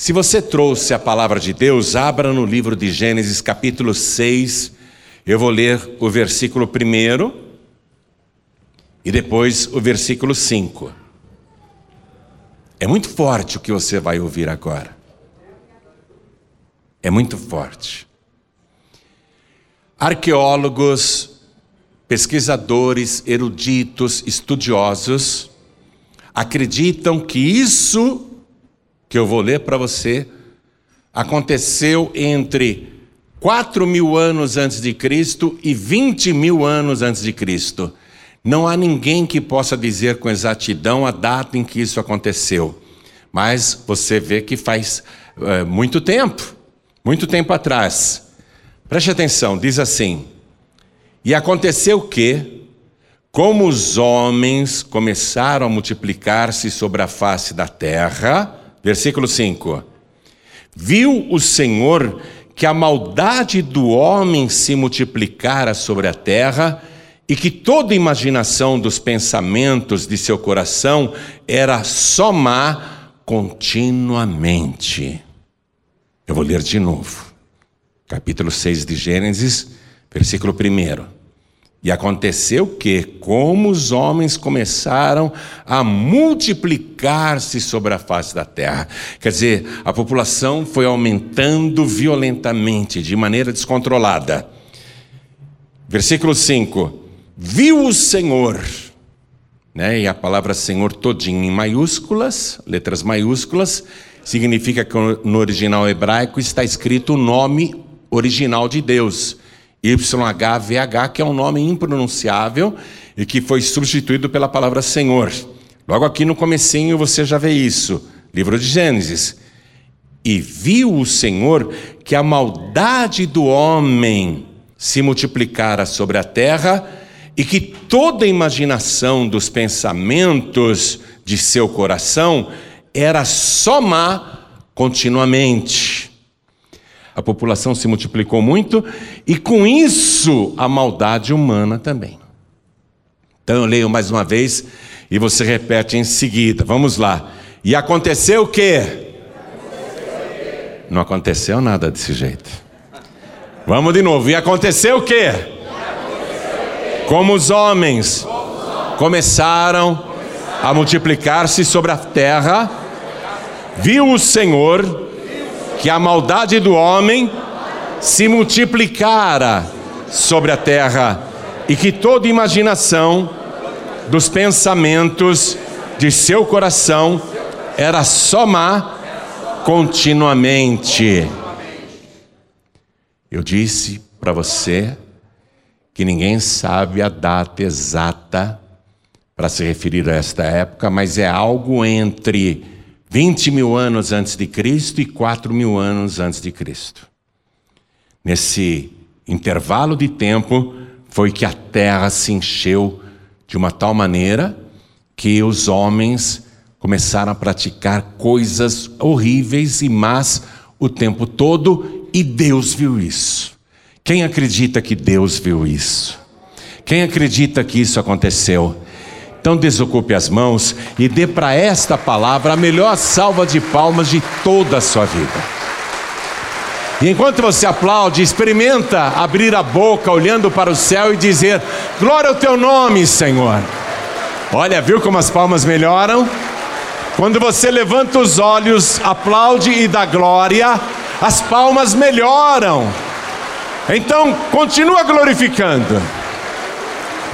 Se você trouxe a palavra de Deus, abra no livro de Gênesis, capítulo 6. Eu vou ler o versículo 1 e depois o versículo 5. É muito forte o que você vai ouvir agora. É muito forte. Arqueólogos, pesquisadores, eruditos, estudiosos acreditam que isso que eu vou ler para você, aconteceu entre 4 mil anos antes de Cristo e 20 mil anos antes de Cristo. Não há ninguém que possa dizer com exatidão a data em que isso aconteceu. Mas você vê que faz é, muito tempo, muito tempo atrás. Preste atenção, diz assim: E aconteceu que, como os homens começaram a multiplicar-se sobre a face da terra, Versículo 5: Viu o Senhor que a maldade do homem se multiplicara sobre a terra e que toda imaginação dos pensamentos de seu coração era só má continuamente. Eu vou ler de novo. Capítulo 6 de Gênesis, versículo 1. E aconteceu que, como os homens começaram a multiplicar-se sobre a face da terra, quer dizer, a população foi aumentando violentamente, de maneira descontrolada. Versículo 5: Viu o Senhor, né, e a palavra Senhor todinho em maiúsculas, letras maiúsculas, significa que no original hebraico está escrito o nome original de Deus. YHVH, que é um nome impronunciável e que foi substituído pela palavra Senhor. Logo aqui no comecinho você já vê isso, livro de Gênesis. E viu o Senhor que a maldade do homem se multiplicara sobre a terra e que toda imaginação dos pensamentos de seu coração era só má continuamente a população se multiplicou muito e com isso a maldade humana também. Então eu leio mais uma vez e você repete em seguida. Vamos lá. E aconteceu o quê? Não aconteceu nada desse jeito. Vamos de novo. E aconteceu o quê? Como os homens começaram a multiplicar-se sobre a terra, viu o Senhor que a maldade do homem se multiplicara sobre a terra e que toda imaginação dos pensamentos de seu coração era só má continuamente. Eu disse para você que ninguém sabe a data exata para se referir a esta época, mas é algo entre 20 mil anos antes de Cristo e 4 mil anos antes de Cristo. Nesse intervalo de tempo, foi que a terra se encheu de uma tal maneira que os homens começaram a praticar coisas horríveis e más o tempo todo, e Deus viu isso. Quem acredita que Deus viu isso? Quem acredita que isso aconteceu? Então desocupe as mãos e dê para esta palavra a melhor salva de palmas de toda a sua vida. E enquanto você aplaude, experimenta abrir a boca olhando para o céu e dizer: Glória ao teu nome, Senhor. Olha, viu como as palmas melhoram? Quando você levanta os olhos, aplaude e dá glória, as palmas melhoram. Então, continua glorificando.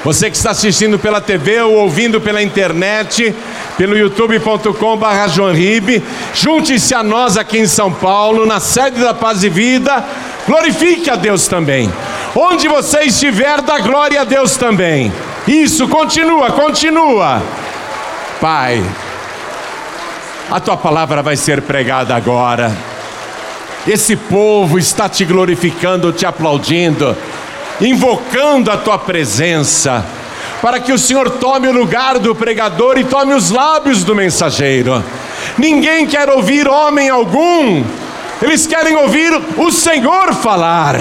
Você que está assistindo pela TV ou ouvindo pela internet, pelo youtube.com.br junte-se a nós aqui em São Paulo, na sede da Paz e Vida, glorifique a Deus também. Onde você estiver, dá glória a Deus também. Isso, continua, continua. Pai, a tua palavra vai ser pregada agora. Esse povo está te glorificando, te aplaudindo invocando a tua presença, para que o Senhor tome o lugar do pregador e tome os lábios do mensageiro. Ninguém quer ouvir homem algum, eles querem ouvir o Senhor falar.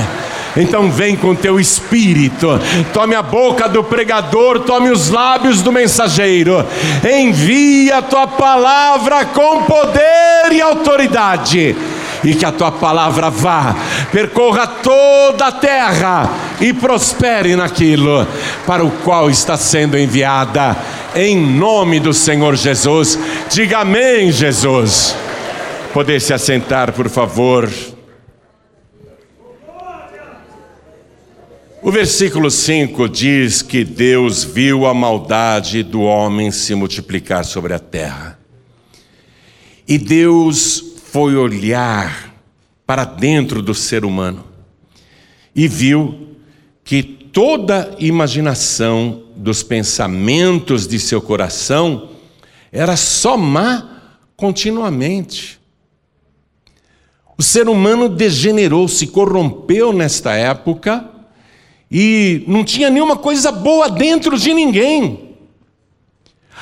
Então vem com teu espírito, tome a boca do pregador, tome os lábios do mensageiro, envia a tua palavra com poder e autoridade e que a tua palavra vá, percorra toda a terra e prospere naquilo para o qual está sendo enviada, em nome do Senhor Jesus. Diga amém, Jesus. Poder se assentar, por favor. O versículo 5 diz que Deus viu a maldade do homem se multiplicar sobre a terra. E Deus foi olhar para dentro do ser humano e viu que toda imaginação dos pensamentos de seu coração era só má continuamente. O ser humano degenerou, se corrompeu nesta época e não tinha nenhuma coisa boa dentro de ninguém.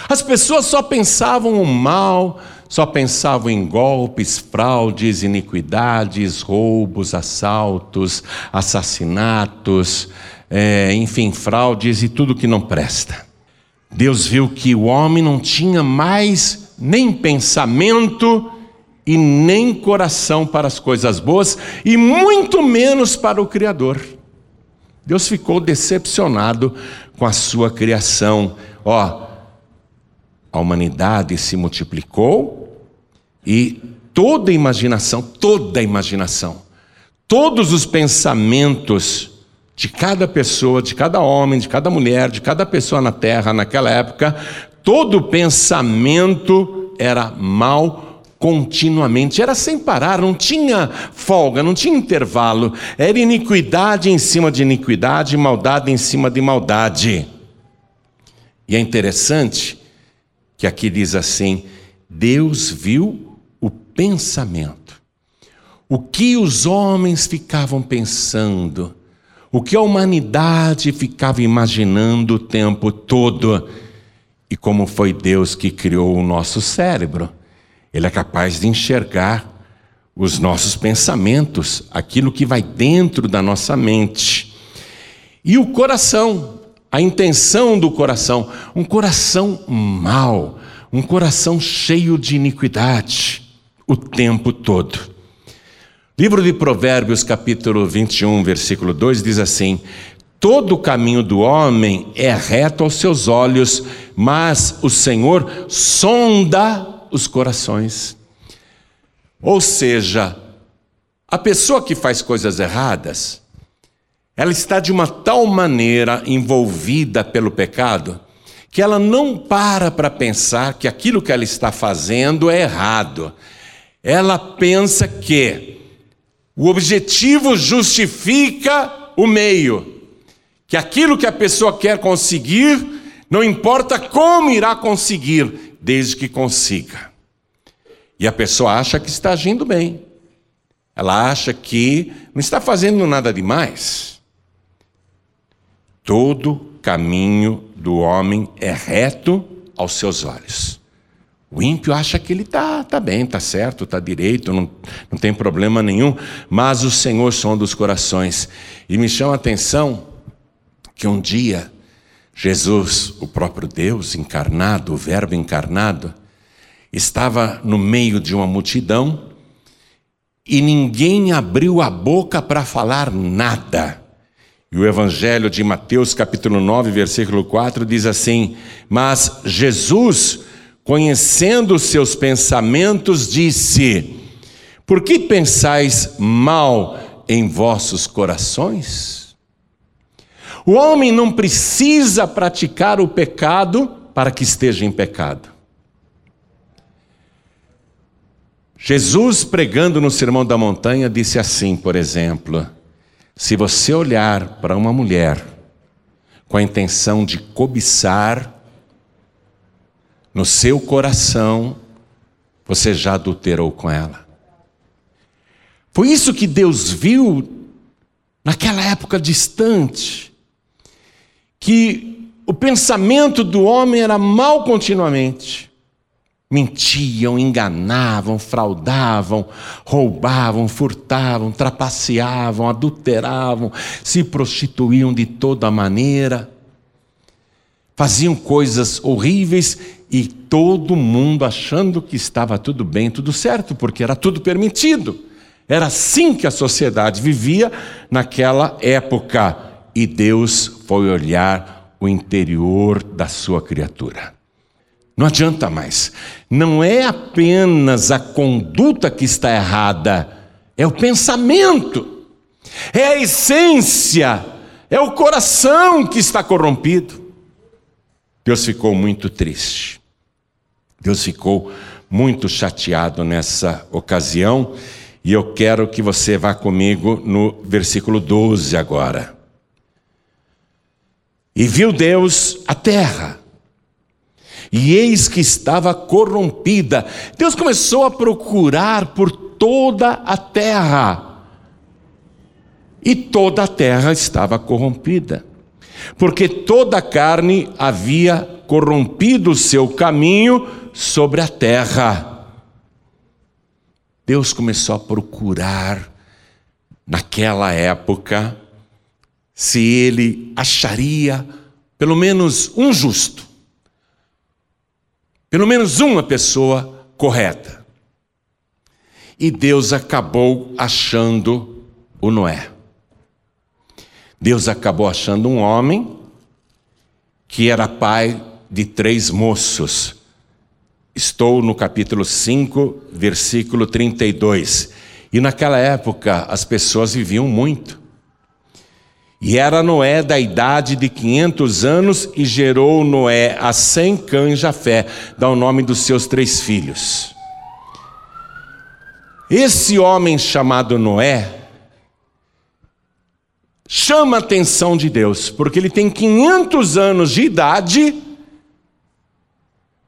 As pessoas só pensavam o mal, só pensavam em golpes, fraudes, iniquidades, roubos, assaltos, assassinatos, é, enfim, fraudes e tudo que não presta. Deus viu que o homem não tinha mais nem pensamento e nem coração para as coisas boas, e muito menos para o Criador. Deus ficou decepcionado com a sua criação. Ó, a humanidade se multiplicou, e toda imaginação, toda imaginação, todos os pensamentos de cada pessoa, de cada homem, de cada mulher, de cada pessoa na terra naquela época, todo pensamento era mal continuamente, era sem parar, não tinha folga, não tinha intervalo, era iniquidade em cima de iniquidade, maldade em cima de maldade. E é interessante que aqui diz assim: Deus viu pensamento. O que os homens ficavam pensando, o que a humanidade ficava imaginando o tempo todo, e como foi Deus que criou o nosso cérebro. Ele é capaz de enxergar os nossos pensamentos, aquilo que vai dentro da nossa mente. E o coração, a intenção do coração, um coração mau, um coração cheio de iniquidade o tempo todo. Livro de Provérbios, capítulo 21, versículo 2 diz assim: Todo o caminho do homem é reto aos seus olhos, mas o Senhor sonda os corações. Ou seja, a pessoa que faz coisas erradas, ela está de uma tal maneira envolvida pelo pecado, que ela não para para pensar que aquilo que ela está fazendo é errado ela pensa que o objetivo justifica o meio, que aquilo que a pessoa quer conseguir, não importa como irá conseguir, desde que consiga. E a pessoa acha que está agindo bem, ela acha que não está fazendo nada demais. Todo caminho do homem é reto aos seus olhos. O ímpio acha que ele está tá bem, está certo, está direito, não, não tem problema nenhum, mas o Senhor sonda os corações. E me chama a atenção que um dia Jesus, o próprio Deus encarnado, o Verbo encarnado, estava no meio de uma multidão e ninguém abriu a boca para falar nada. E o Evangelho de Mateus, capítulo 9, versículo 4, diz assim: Mas Jesus conhecendo os seus pensamentos, disse: Por que pensais mal em vossos corações? O homem não precisa praticar o pecado para que esteja em pecado. Jesus, pregando no Sermão da Montanha, disse assim, por exemplo: Se você olhar para uma mulher com a intenção de cobiçar, no seu coração, você já adulterou com ela. Foi isso que Deus viu naquela época distante, que o pensamento do homem era mal continuamente. Mentiam, enganavam, fraudavam, roubavam, furtavam, trapaceavam, adulteravam, se prostituíam de toda maneira, faziam coisas horríveis e todo mundo achando que estava tudo bem, tudo certo, porque era tudo permitido. Era assim que a sociedade vivia naquela época. E Deus foi olhar o interior da sua criatura. Não adianta mais. Não é apenas a conduta que está errada, é o pensamento, é a essência, é o coração que está corrompido. Deus ficou muito triste. Deus ficou muito chateado nessa ocasião, e eu quero que você vá comigo no versículo 12 agora. E viu Deus a terra, e eis que estava corrompida. Deus começou a procurar por toda a terra, e toda a terra estava corrompida, porque toda a carne havia corrompido o seu caminho sobre a terra. Deus começou a procurar, naquela época, se ele acharia pelo menos um justo pelo menos uma pessoa correta. E Deus acabou achando o Noé. Deus acabou achando um homem que era pai de três moços. Estou no capítulo 5, versículo 32. E naquela época as pessoas viviam muito. E era Noé da idade de 500 anos e gerou Noé a Sem, Cã e Jafé, dá o nome dos seus três filhos. Esse homem chamado Noé chama a atenção de Deus, porque ele tem 500 anos de idade,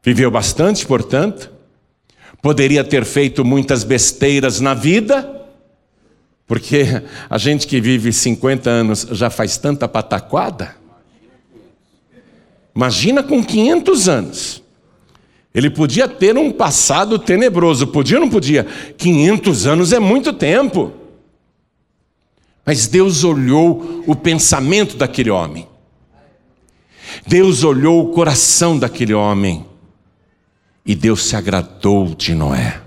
viveu bastante, portanto, poderia ter feito muitas besteiras na vida, porque a gente que vive 50 anos já faz tanta pataquada. Imagina com 500 anos. Ele podia ter um passado tenebroso, podia ou não podia? 500 anos é muito tempo. Mas Deus olhou o pensamento daquele homem. Deus olhou o coração daquele homem. E Deus se agradou de Noé.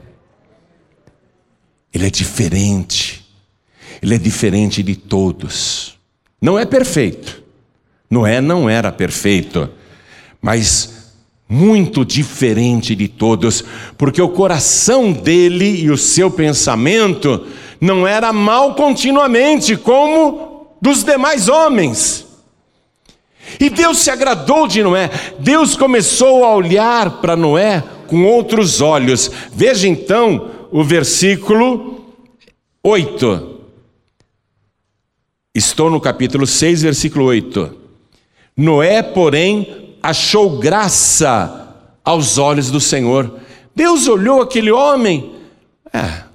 Ele é diferente. Ele é diferente de todos. Não é perfeito. Noé não era perfeito, mas muito diferente de todos, porque o coração dele e o seu pensamento não era mal continuamente, como dos demais homens. E Deus se agradou de Noé, Deus começou a olhar para Noé com outros olhos. Veja então o versículo 8. Estou no capítulo 6, versículo 8. Noé, porém, achou graça aos olhos do Senhor. Deus olhou aquele homem, é,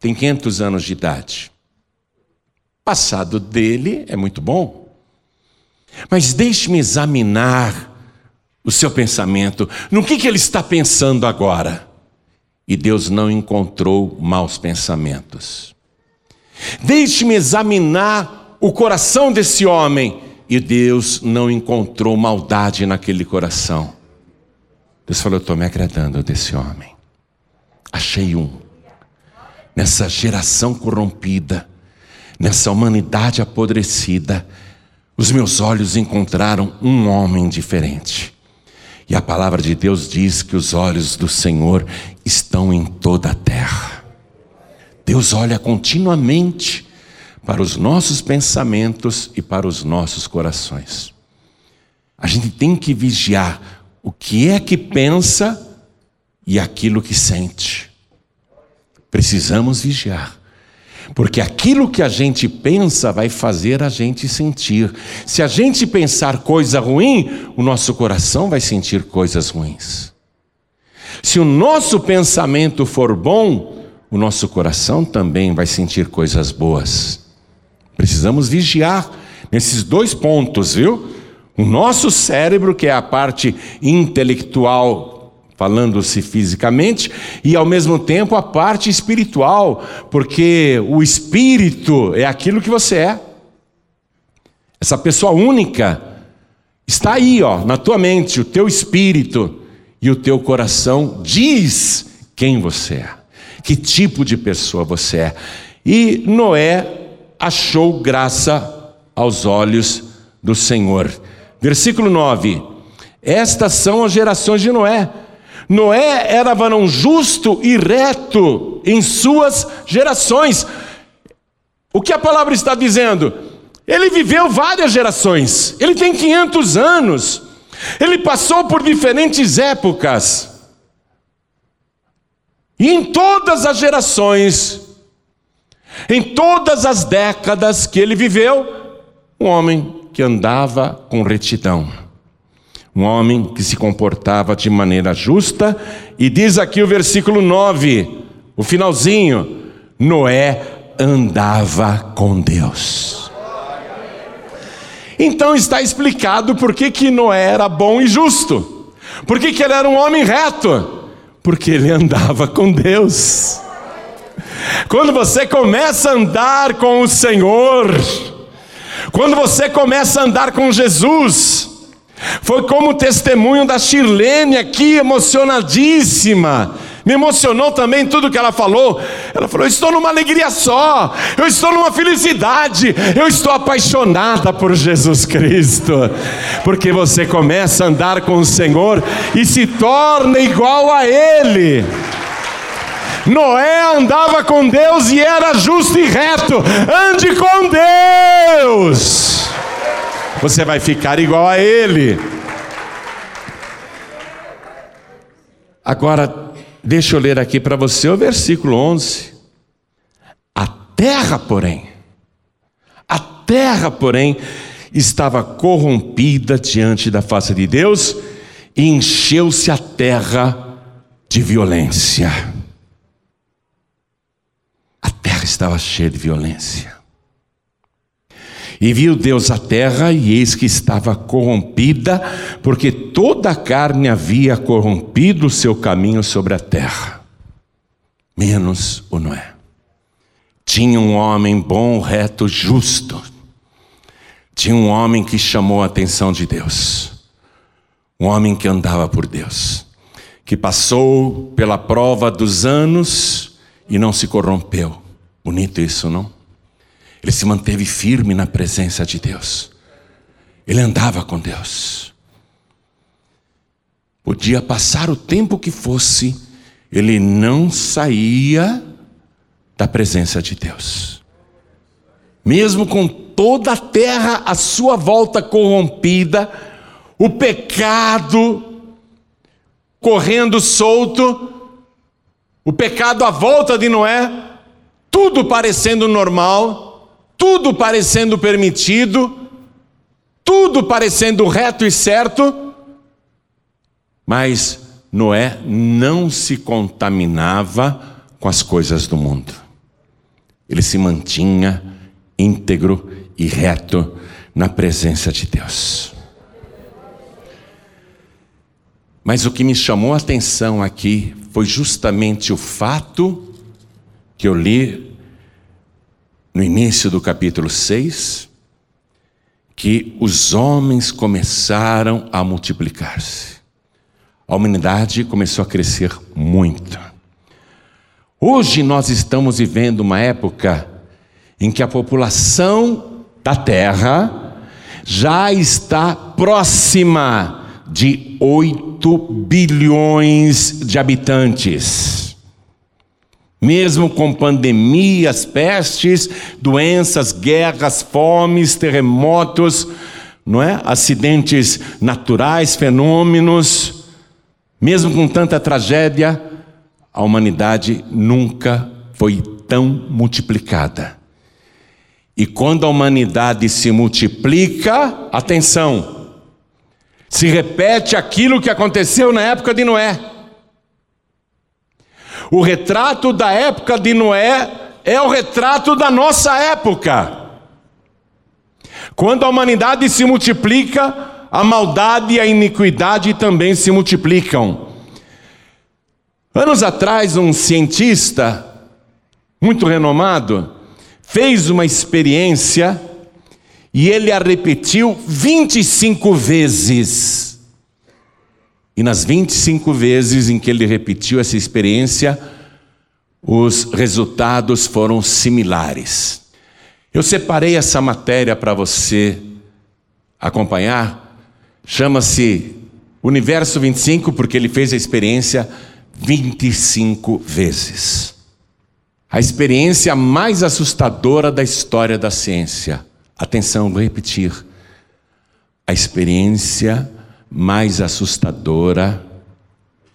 tem 500 anos de idade. Passado dele é muito bom. Mas deixe-me examinar o seu pensamento. No que, que ele está pensando agora? E Deus não encontrou maus pensamentos. Deixe-me examinar o coração desse homem e Deus não encontrou maldade naquele coração. Deus falou: Eu estou me agradando desse homem. Achei um. Nessa geração corrompida, nessa humanidade apodrecida, os meus olhos encontraram um homem diferente. E a palavra de Deus diz que os olhos do Senhor estão em toda a terra. Deus olha continuamente para os nossos pensamentos e para os nossos corações. A gente tem que vigiar o que é que pensa e aquilo que sente. Precisamos vigiar. Porque aquilo que a gente pensa vai fazer a gente sentir. Se a gente pensar coisa ruim, o nosso coração vai sentir coisas ruins. Se o nosso pensamento for bom, o nosso coração também vai sentir coisas boas. Precisamos vigiar nesses dois pontos, viu? O nosso cérebro, que é a parte intelectual falando-se fisicamente, e ao mesmo tempo a parte espiritual, porque o espírito é aquilo que você é. Essa pessoa única está aí, ó, na tua mente, o teu espírito e o teu coração diz quem você é, que tipo de pessoa você é. E Noé achou graça aos olhos do Senhor. Versículo 9: Estas são as gerações de Noé. Noé era varão justo e reto em suas gerações. O que a palavra está dizendo? Ele viveu várias gerações, ele tem 500 anos, ele passou por diferentes épocas, e em todas as gerações, em todas as décadas que ele viveu, um homem que andava com retidão um homem que se comportava de maneira justa, e diz aqui o versículo 9, o finalzinho: Noé andava com Deus. Então está explicado por que, que Noé era bom e justo, por que, que ele era um homem reto, porque ele andava com Deus. Quando você começa a andar com o Senhor, quando você começa a andar com Jesus, foi como o testemunho da Shirlene aqui, emocionadíssima. Me emocionou também tudo que ela falou. Ela falou: Eu estou numa alegria só, eu estou numa felicidade, eu estou apaixonada por Jesus Cristo. Porque você começa a andar com o Senhor e se torna igual a Ele. Noé andava com Deus e era justo e reto. Ande com Deus você vai ficar igual a ele. Agora, deixa eu ler aqui para você o versículo 11. A terra, porém, a terra, porém, estava corrompida diante da face de Deus e encheu-se a terra de violência. A terra estava cheia de violência. E viu Deus a terra, e eis que estava corrompida, porque toda a carne havia corrompido o seu caminho sobre a terra, menos o Noé. Tinha um homem bom, reto, justo. Tinha um homem que chamou a atenção de Deus. Um homem que andava por Deus. Que passou pela prova dos anos e não se corrompeu. Bonito isso, não? Ele se manteve firme na presença de Deus. Ele andava com Deus. Podia passar o tempo que fosse, ele não saía da presença de Deus. Mesmo com toda a terra à sua volta corrompida, o pecado correndo solto, o pecado à volta de Noé, tudo parecendo normal, tudo parecendo permitido, tudo parecendo reto e certo, mas Noé não se contaminava com as coisas do mundo. Ele se mantinha íntegro e reto na presença de Deus. Mas o que me chamou a atenção aqui foi justamente o fato que eu li no início do capítulo 6, que os homens começaram a multiplicar-se. A humanidade começou a crescer muito. Hoje nós estamos vivendo uma época em que a população da Terra já está próxima de 8 bilhões de habitantes. Mesmo com pandemias, pestes, doenças, guerras, fomes, terremotos, não é? Acidentes naturais, fenômenos, mesmo com tanta tragédia, a humanidade nunca foi tão multiplicada. E quando a humanidade se multiplica, atenção, se repete aquilo que aconteceu na época de Noé. O retrato da época de Noé é o retrato da nossa época. Quando a humanidade se multiplica, a maldade e a iniquidade também se multiplicam. Anos atrás, um cientista muito renomado fez uma experiência e ele a repetiu 25 vezes. E nas 25 vezes em que ele repetiu essa experiência, os resultados foram similares. Eu separei essa matéria para você acompanhar. Chama-se Universo 25, porque ele fez a experiência 25 vezes. A experiência mais assustadora da história da ciência. Atenção, vou repetir. A experiência mais assustadora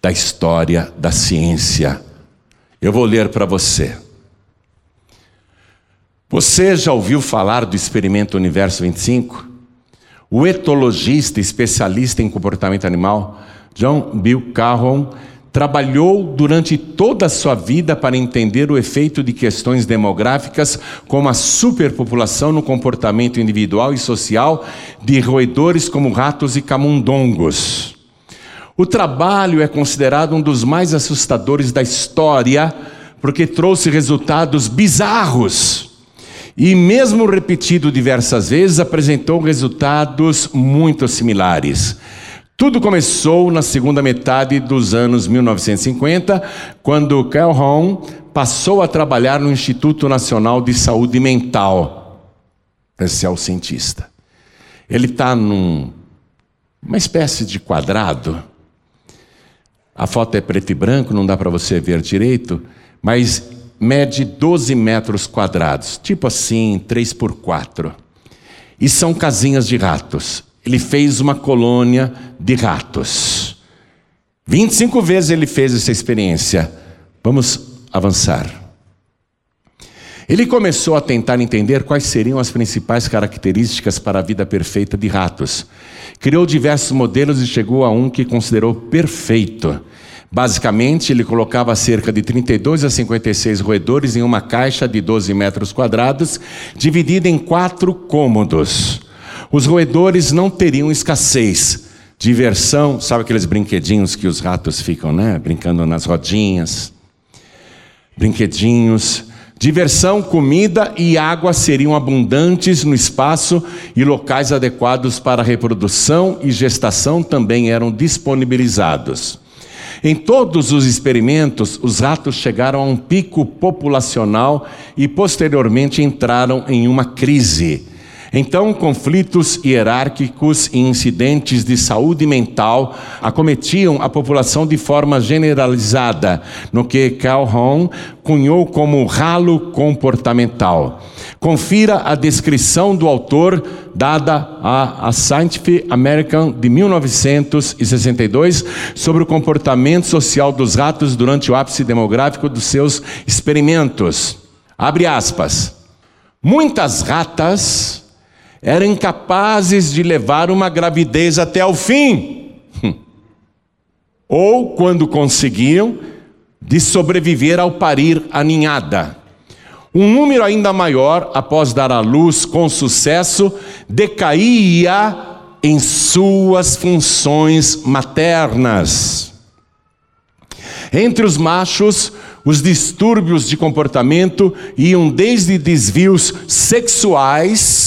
da história da ciência. Eu vou ler para você. Você já ouviu falar do experimento Universo 25? O etologista especialista em comportamento animal, John Bill Carroll, trabalhou durante toda a sua vida para entender o efeito de questões demográficas, como a superpopulação no comportamento individual e social de roedores como ratos e camundongos. O trabalho é considerado um dos mais assustadores da história, porque trouxe resultados bizarros. E, mesmo repetido diversas vezes, apresentou resultados muito similares. Tudo começou na segunda metade dos anos 1950, quando Calhoun passou a trabalhar no Instituto Nacional de Saúde Mental. Esse é o cientista. Ele está numa espécie de quadrado. A foto é preto e branco, não dá para você ver direito, mas mede 12 metros quadrados, tipo assim, 3 por 4. E são casinhas de ratos ele fez uma colônia de ratos. 25 vezes ele fez essa experiência. Vamos avançar. Ele começou a tentar entender quais seriam as principais características para a vida perfeita de ratos. Criou diversos modelos e chegou a um que considerou perfeito. Basicamente, ele colocava cerca de 32 a 56 roedores em uma caixa de 12 metros quadrados, dividida em quatro cômodos. Os roedores não teriam escassez. Diversão, sabe aqueles brinquedinhos que os ratos ficam, né? Brincando nas rodinhas. Brinquedinhos. Diversão, comida e água seriam abundantes no espaço e locais adequados para reprodução e gestação também eram disponibilizados. Em todos os experimentos, os ratos chegaram a um pico populacional e posteriormente entraram em uma crise. Então, conflitos hierárquicos e incidentes de saúde mental acometiam a população de forma generalizada, no que Calhoun cunhou como ralo comportamental. Confira a descrição do autor dada a, Scientific American de 1962 sobre o comportamento social dos ratos durante o ápice demográfico dos seus experimentos. Abre aspas. Muitas ratas eram incapazes de levar uma gravidez até o fim. Ou, quando conseguiam, de sobreviver ao parir a ninhada. Um número ainda maior, após dar à luz com sucesso, decaía em suas funções maternas. Entre os machos, os distúrbios de comportamento iam desde desvios sexuais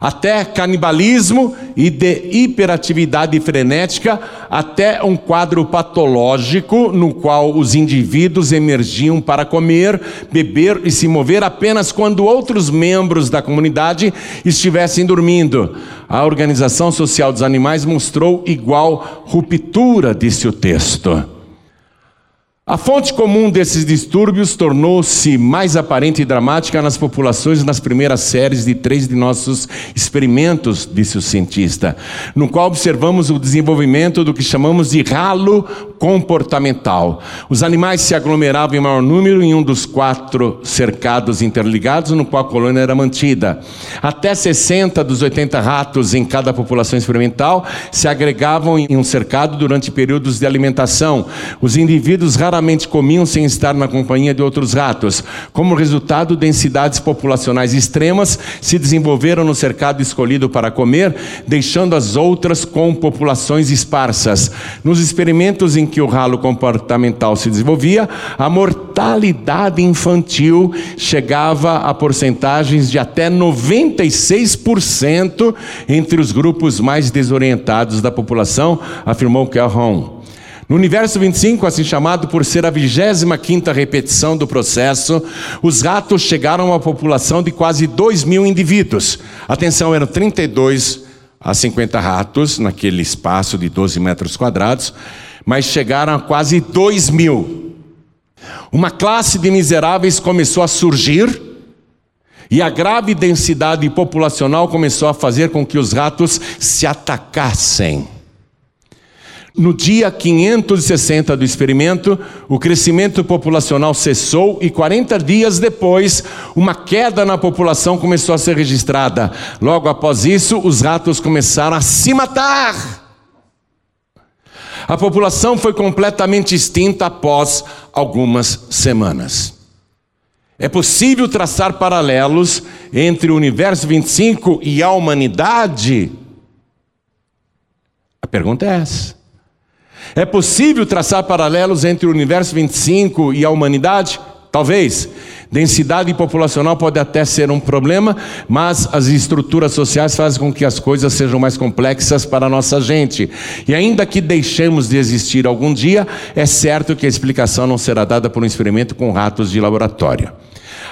até canibalismo e de hiperatividade frenética, até um quadro patológico no qual os indivíduos emergiam para comer, beber e se mover apenas quando outros membros da comunidade estivessem dormindo. A Organização Social dos Animais mostrou igual ruptura, disse o texto. A fonte comum desses distúrbios tornou-se mais aparente e dramática nas populações nas primeiras séries de três de nossos experimentos, disse o cientista, no qual observamos o desenvolvimento do que chamamos de ralo comportamental. Os animais se aglomeravam em maior número em um dos quatro cercados interligados, no qual a colônia era mantida. Até 60 dos 80 ratos em cada população experimental se agregavam em um cercado durante períodos de alimentação. Os indivíduos raramente raramente comiam sem estar na companhia de outros ratos. Como resultado, densidades populacionais extremas se desenvolveram no cercado escolhido para comer, deixando as outras com populações esparsas. Nos experimentos em que o ralo comportamental se desenvolvia, a mortalidade infantil chegava a porcentagens de até 96% entre os grupos mais desorientados da população, afirmou Calhoun. No universo 25, assim chamado por ser a 25 repetição do processo, os ratos chegaram a uma população de quase 2 mil indivíduos. Atenção, eram 32 a 50 ratos naquele espaço de 12 metros quadrados, mas chegaram a quase 2 mil. Uma classe de miseráveis começou a surgir. E a grave densidade populacional começou a fazer com que os ratos se atacassem. No dia 560 do experimento, o crescimento populacional cessou e 40 dias depois, uma queda na população começou a ser registrada. Logo após isso, os ratos começaram a se matar. A população foi completamente extinta após algumas semanas. É possível traçar paralelos entre o universo 25 e a humanidade? A pergunta é essa. É possível traçar paralelos entre o universo 25 e a humanidade? Talvez. Densidade populacional pode até ser um problema, mas as estruturas sociais fazem com que as coisas sejam mais complexas para a nossa gente. E ainda que deixemos de existir algum dia, é certo que a explicação não será dada por um experimento com ratos de laboratório.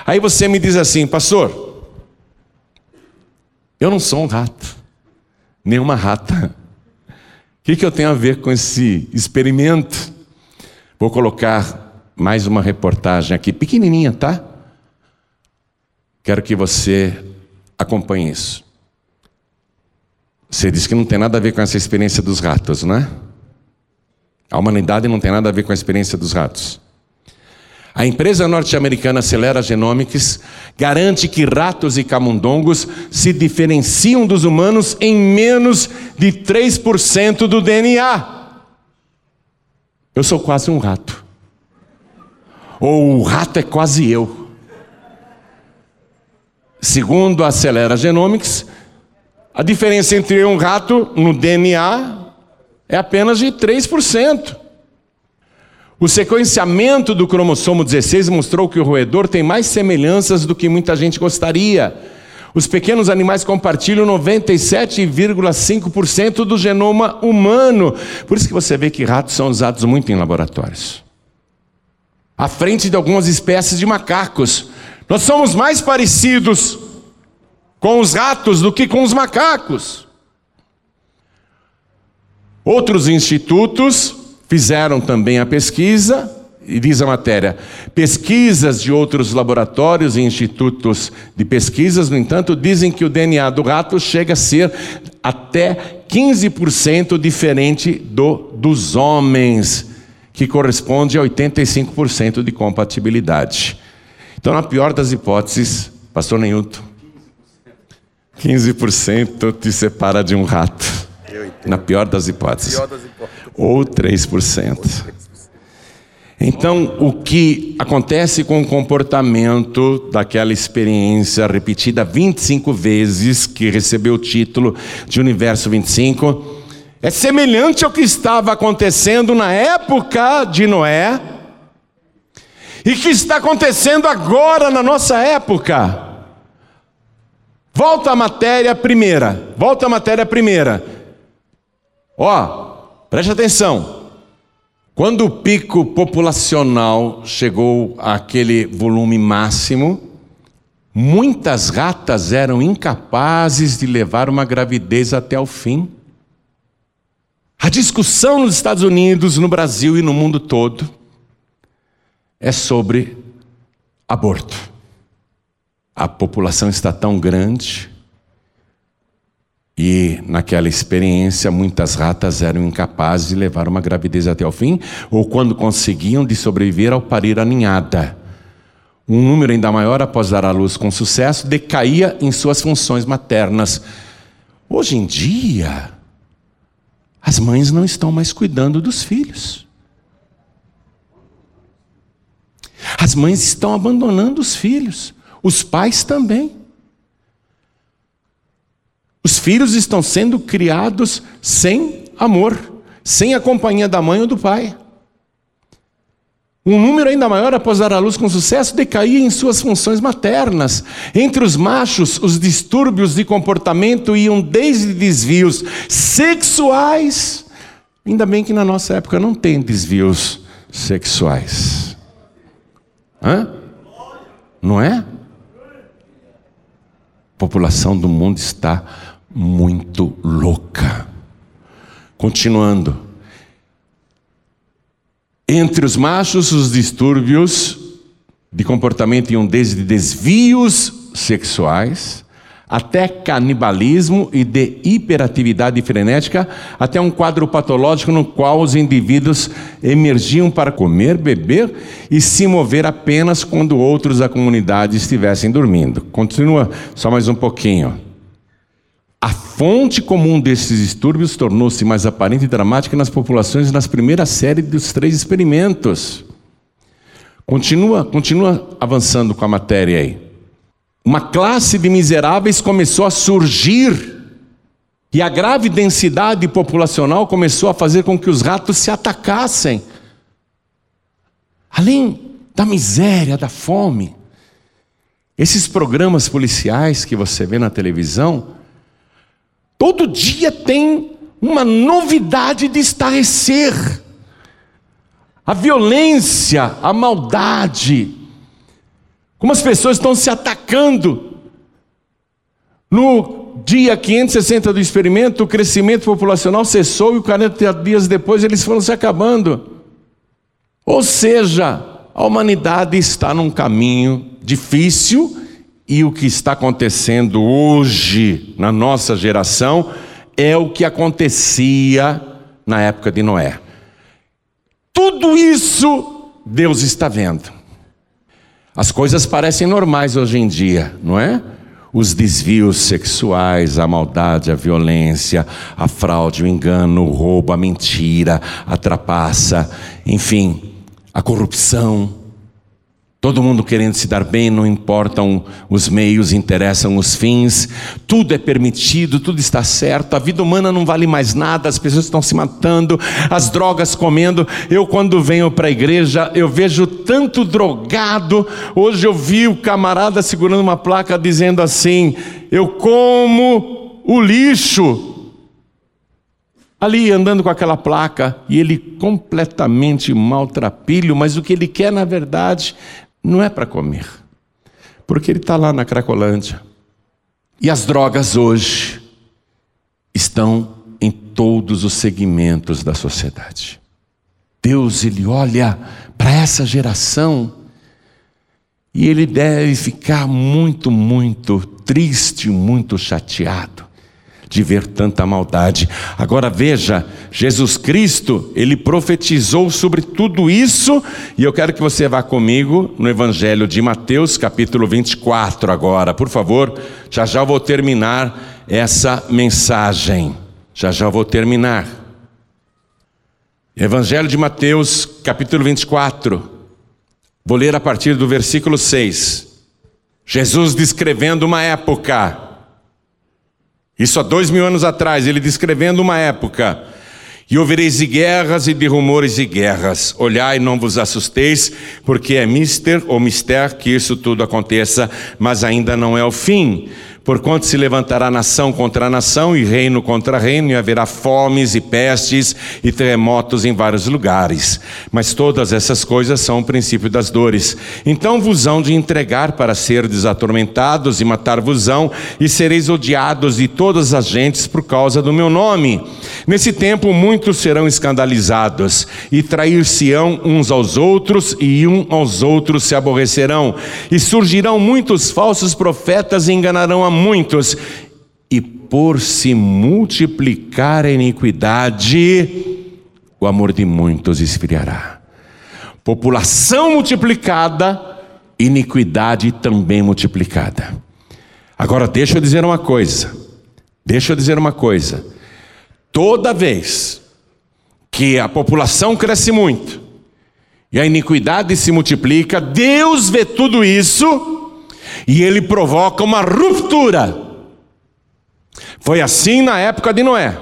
Aí você me diz assim, pastor, eu não sou um rato, nem uma rata que, que eu tenho a ver com esse experimento? Vou colocar mais uma reportagem aqui, pequenininha, tá? Quero que você acompanhe isso. Você disse que não tem nada a ver com essa experiência dos ratos, não é? A humanidade não tem nada a ver com a experiência dos ratos. A empresa norte-americana Celera Genomics garante que ratos e camundongos se diferenciam dos humanos em menos de 3% do DNA. Eu sou quase um rato. Ou o rato é quase eu. Segundo a Celera Genomics, a diferença entre um rato no DNA é apenas de 3%. O sequenciamento do cromossomo 16 mostrou que o roedor tem mais semelhanças do que muita gente gostaria. Os pequenos animais compartilham 97,5% do genoma humano. Por isso que você vê que ratos são usados muito em laboratórios. À frente de algumas espécies de macacos. Nós somos mais parecidos com os ratos do que com os macacos. Outros institutos Fizeram também a pesquisa, e diz a matéria: pesquisas de outros laboratórios e institutos de pesquisas, no entanto, dizem que o DNA do rato chega a ser até 15% diferente do dos homens, que corresponde a 85% de compatibilidade. Então, na pior das hipóteses, pastor Neilton, 15% te separa de um rato. Na pior das hipóteses. Pior das hipóteses ou 3%. Então, o que acontece com o comportamento daquela experiência repetida 25 vezes, que recebeu o título de Universo 25, é semelhante ao que estava acontecendo na época de Noé e que está acontecendo agora na nossa época. Volta à matéria primeira, volta à matéria primeira. Ó, Preste atenção. Quando o pico populacional chegou àquele volume máximo, muitas ratas eram incapazes de levar uma gravidez até o fim. A discussão nos Estados Unidos, no Brasil e no mundo todo é sobre aborto. A população está tão grande e naquela experiência, muitas ratas eram incapazes de levar uma gravidez até o fim, ou quando conseguiam, de sobreviver ao parir a ninhada. Um número ainda maior, após dar à luz com sucesso, decaía em suas funções maternas. Hoje em dia, as mães não estão mais cuidando dos filhos. As mães estão abandonando os filhos, os pais também. Os filhos estão sendo criados sem amor, sem a companhia da mãe ou do pai. Um número ainda maior, após dar à luz com sucesso, decaía em suas funções maternas. Entre os machos, os distúrbios de comportamento iam desde desvios sexuais. Ainda bem que na nossa época não tem desvios sexuais. Hã? Não é? A população do mundo está muito louca. Continuando. Entre os machos, os distúrbios de comportamento iam desde desvios sexuais até canibalismo e de hiperatividade frenética, até um quadro patológico no qual os indivíduos emergiam para comer, beber e se mover apenas quando outros da comunidade estivessem dormindo. Continua só mais um pouquinho. A fonte comum desses distúrbios tornou-se mais aparente e dramática nas populações nas primeiras séries dos três experimentos. Continua, continua avançando com a matéria aí. Uma classe de miseráveis começou a surgir e a grave densidade populacional começou a fazer com que os ratos se atacassem. Além da miséria, da fome, esses programas policiais que você vê na televisão Todo dia tem uma novidade de estarrecer. A violência, a maldade, como as pessoas estão se atacando. No dia 560 do experimento, o crescimento populacional cessou e 40 dias depois eles foram se acabando. Ou seja, a humanidade está num caminho difícil e o que está acontecendo hoje na nossa geração é o que acontecia na época de Noé. Tudo isso Deus está vendo. As coisas parecem normais hoje em dia, não é? Os desvios sexuais, a maldade, a violência, a fraude, o engano, o roubo, a mentira, a trapaça, enfim, a corrupção. Todo mundo querendo se dar bem, não importam os meios, interessam os fins. Tudo é permitido, tudo está certo. A vida humana não vale mais nada, as pessoas estão se matando, as drogas comendo. Eu, quando venho para a igreja, eu vejo tanto drogado. Hoje eu vi o camarada segurando uma placa dizendo assim: Eu como o lixo. Ali andando com aquela placa, e ele completamente maltrapilho, mas o que ele quer, na verdade, não é para comer, porque ele está lá na Cracolândia. E as drogas hoje estão em todos os segmentos da sociedade. Deus, ele olha para essa geração e ele deve ficar muito, muito triste, muito chateado de ver tanta maldade. Agora veja, Jesus Cristo, ele profetizou sobre tudo isso, e eu quero que você vá comigo no Evangelho de Mateus, capítulo 24, agora, por favor. Já já vou terminar essa mensagem. Já já vou terminar. Evangelho de Mateus, capítulo 24. Vou ler a partir do versículo 6. Jesus descrevendo uma época isso há dois mil anos atrás, ele descrevendo uma época. E ouvireis de guerras e de rumores de guerras. Olhai, não vos assusteis, porque é mister ou mister que isso tudo aconteça, mas ainda não é o fim. Porquanto se levantará nação contra nação e reino contra reino, e haverá fomes e pestes e terremotos em vários lugares. Mas todas essas coisas são o princípio das dores. Então vos hão de entregar para serdes atormentados e matar-vos-ão, e sereis odiados de todas as gentes por causa do meu nome. Nesse tempo muitos serão escandalizados, e trair-se-ão uns aos outros, e um aos outros se aborrecerão. E surgirão muitos falsos profetas e enganarão a muitos, e por se multiplicar a iniquidade, o amor de muitos esfriará. População multiplicada, iniquidade também multiplicada. Agora deixa eu dizer uma coisa. Deixa eu dizer uma coisa. Toda vez que a população cresce muito e a iniquidade se multiplica, Deus vê tudo isso e ele provoca uma ruptura. Foi assim na época de Noé.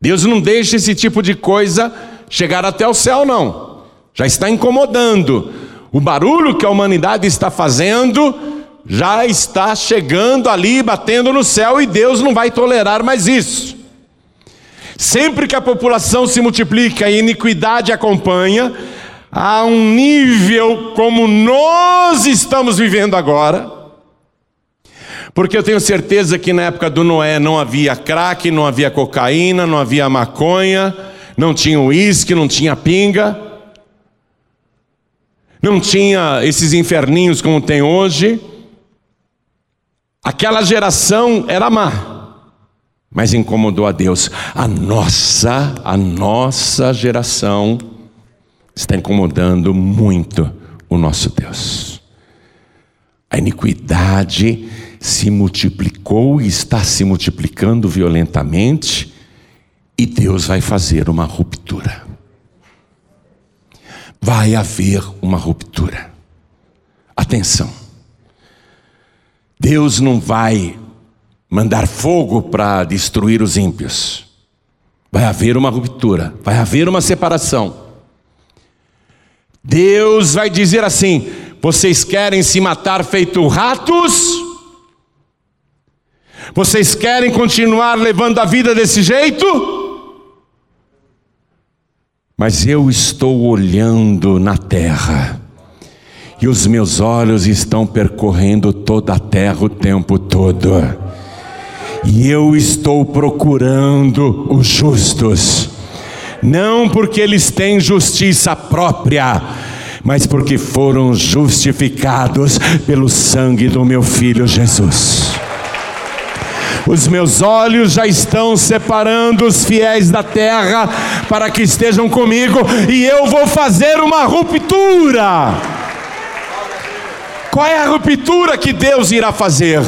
Deus não deixa esse tipo de coisa chegar até o céu, não. já está incomodando. O barulho que a humanidade está fazendo já está chegando ali, batendo no céu, e Deus não vai tolerar mais isso. Sempre que a população se multiplica e a iniquidade acompanha, a um nível como nós estamos vivendo agora, porque eu tenho certeza que na época do Noé não havia crack, não havia cocaína, não havia maconha, não tinha uísque, não tinha pinga, não tinha esses inferninhos como tem hoje. Aquela geração era má mas incomodou a Deus. A nossa, a nossa geração está incomodando muito o nosso Deus. A iniquidade se multiplicou e está se multiplicando violentamente, e Deus vai fazer uma ruptura. Vai haver uma ruptura. Atenção. Deus não vai mandar fogo para destruir os ímpios. Vai haver uma ruptura, vai haver uma separação. Deus vai dizer assim: vocês querem se matar feito ratos? Vocês querem continuar levando a vida desse jeito? Mas eu estou olhando na terra, e os meus olhos estão percorrendo toda a terra o tempo todo e eu estou procurando os justos, não porque eles têm justiça própria, mas porque foram justificados pelo sangue do meu filho Jesus. Os meus olhos já estão separando os fiéis da terra para que estejam comigo, e eu vou fazer uma ruptura. Qual é a ruptura que Deus irá fazer?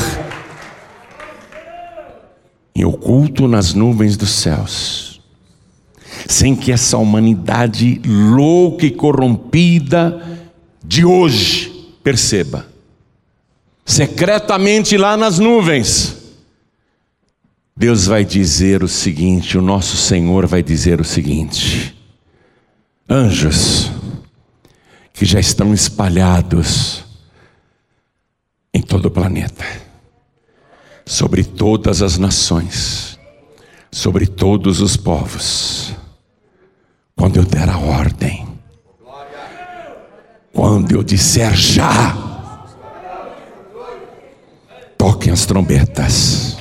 em oculto nas nuvens dos céus, sem que essa humanidade louca e corrompida de hoje perceba. Secretamente lá nas nuvens, Deus vai dizer o seguinte: o nosso Senhor vai dizer o seguinte: anjos que já estão espalhados em todo o planeta sobre todas as nações, sobre todos os povos. Quando eu der a ordem, quando eu disser já, toquem as trombetas.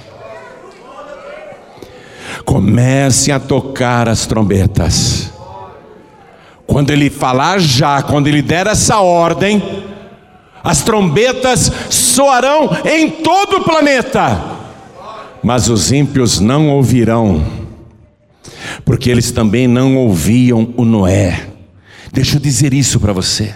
Comecem a tocar as trombetas. Quando ele falar já, quando ele der essa ordem, as trombetas soarão em todo o planeta, mas os ímpios não ouvirão, porque eles também não ouviam o Noé. Deixa eu dizer isso para você.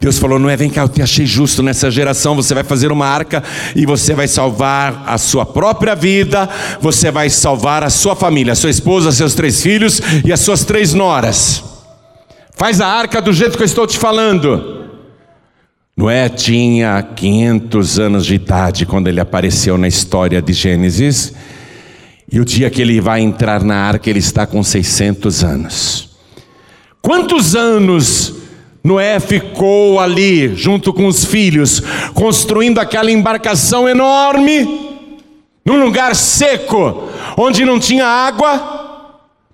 Deus falou: Noé, vem cá, eu te achei justo nessa geração. Você vai fazer uma arca e você vai salvar a sua própria vida, você vai salvar a sua família, a sua esposa, seus três filhos e as suas três noras. Faz a arca do jeito que eu estou te falando. Noé tinha 500 anos de idade quando ele apareceu na história de Gênesis, e o dia que ele vai entrar na arca, ele está com 600 anos. Quantos anos Noé ficou ali, junto com os filhos, construindo aquela embarcação enorme, num lugar seco, onde não tinha água?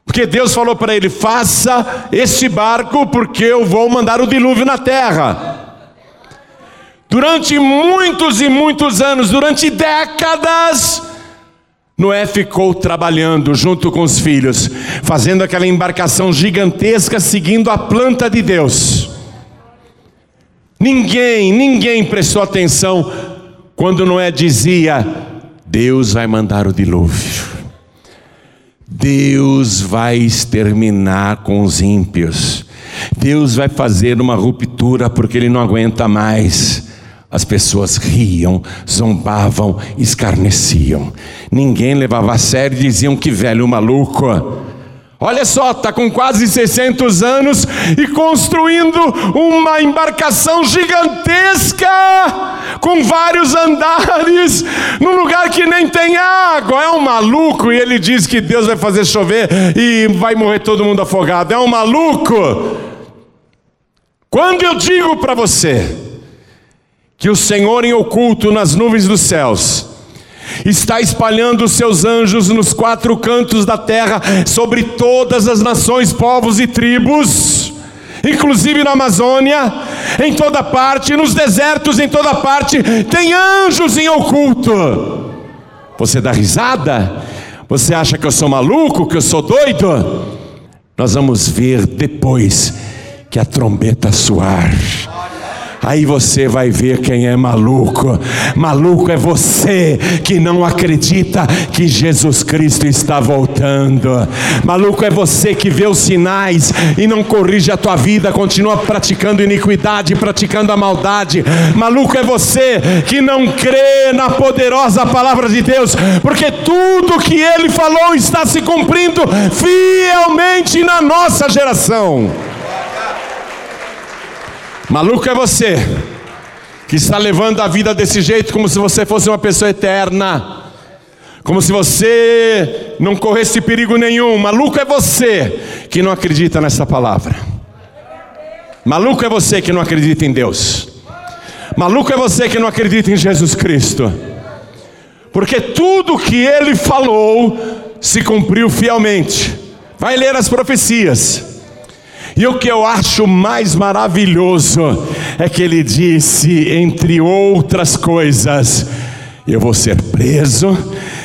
Porque Deus falou para ele: faça este barco, porque eu vou mandar o dilúvio na terra. Durante muitos e muitos anos, durante décadas, Noé ficou trabalhando junto com os filhos, fazendo aquela embarcação gigantesca, seguindo a planta de Deus. Ninguém, ninguém prestou atenção quando Noé dizia: Deus vai mandar o dilúvio. Deus vai exterminar com os ímpios. Deus vai fazer uma ruptura porque ele não aguenta mais. As pessoas riam, zombavam, escarneciam. Ninguém levava a sério e diziam que velho maluco. Olha só, está com quase 600 anos e construindo uma embarcação gigantesca, com vários andares, num lugar que nem tem água. É um maluco e ele diz que Deus vai fazer chover e vai morrer todo mundo afogado. É um maluco. Quando eu digo para você que o Senhor em oculto nas nuvens dos céus está espalhando os seus anjos nos quatro cantos da terra sobre todas as nações, povos e tribos, inclusive na Amazônia, em toda parte, nos desertos, em toda parte, tem anjos em oculto. Você dá risada? Você acha que eu sou maluco, que eu sou doido? Nós vamos ver depois que a trombeta soar. Aí você vai ver quem é maluco. Maluco é você que não acredita que Jesus Cristo está voltando. Maluco é você que vê os sinais e não corrige a tua vida, continua praticando iniquidade, praticando a maldade. Maluco é você que não crê na poderosa palavra de Deus, porque tudo que ele falou está se cumprindo fielmente na nossa geração. Maluco é você que está levando a vida desse jeito como se você fosse uma pessoa eterna. Como se você não corresse perigo nenhum. Maluco é você que não acredita nessa palavra. Maluco é você que não acredita em Deus. Maluco é você que não acredita em Jesus Cristo. Porque tudo que ele falou se cumpriu fielmente. Vai ler as profecias. E o que eu acho mais maravilhoso é que ele disse, entre outras coisas, eu vou ser preso,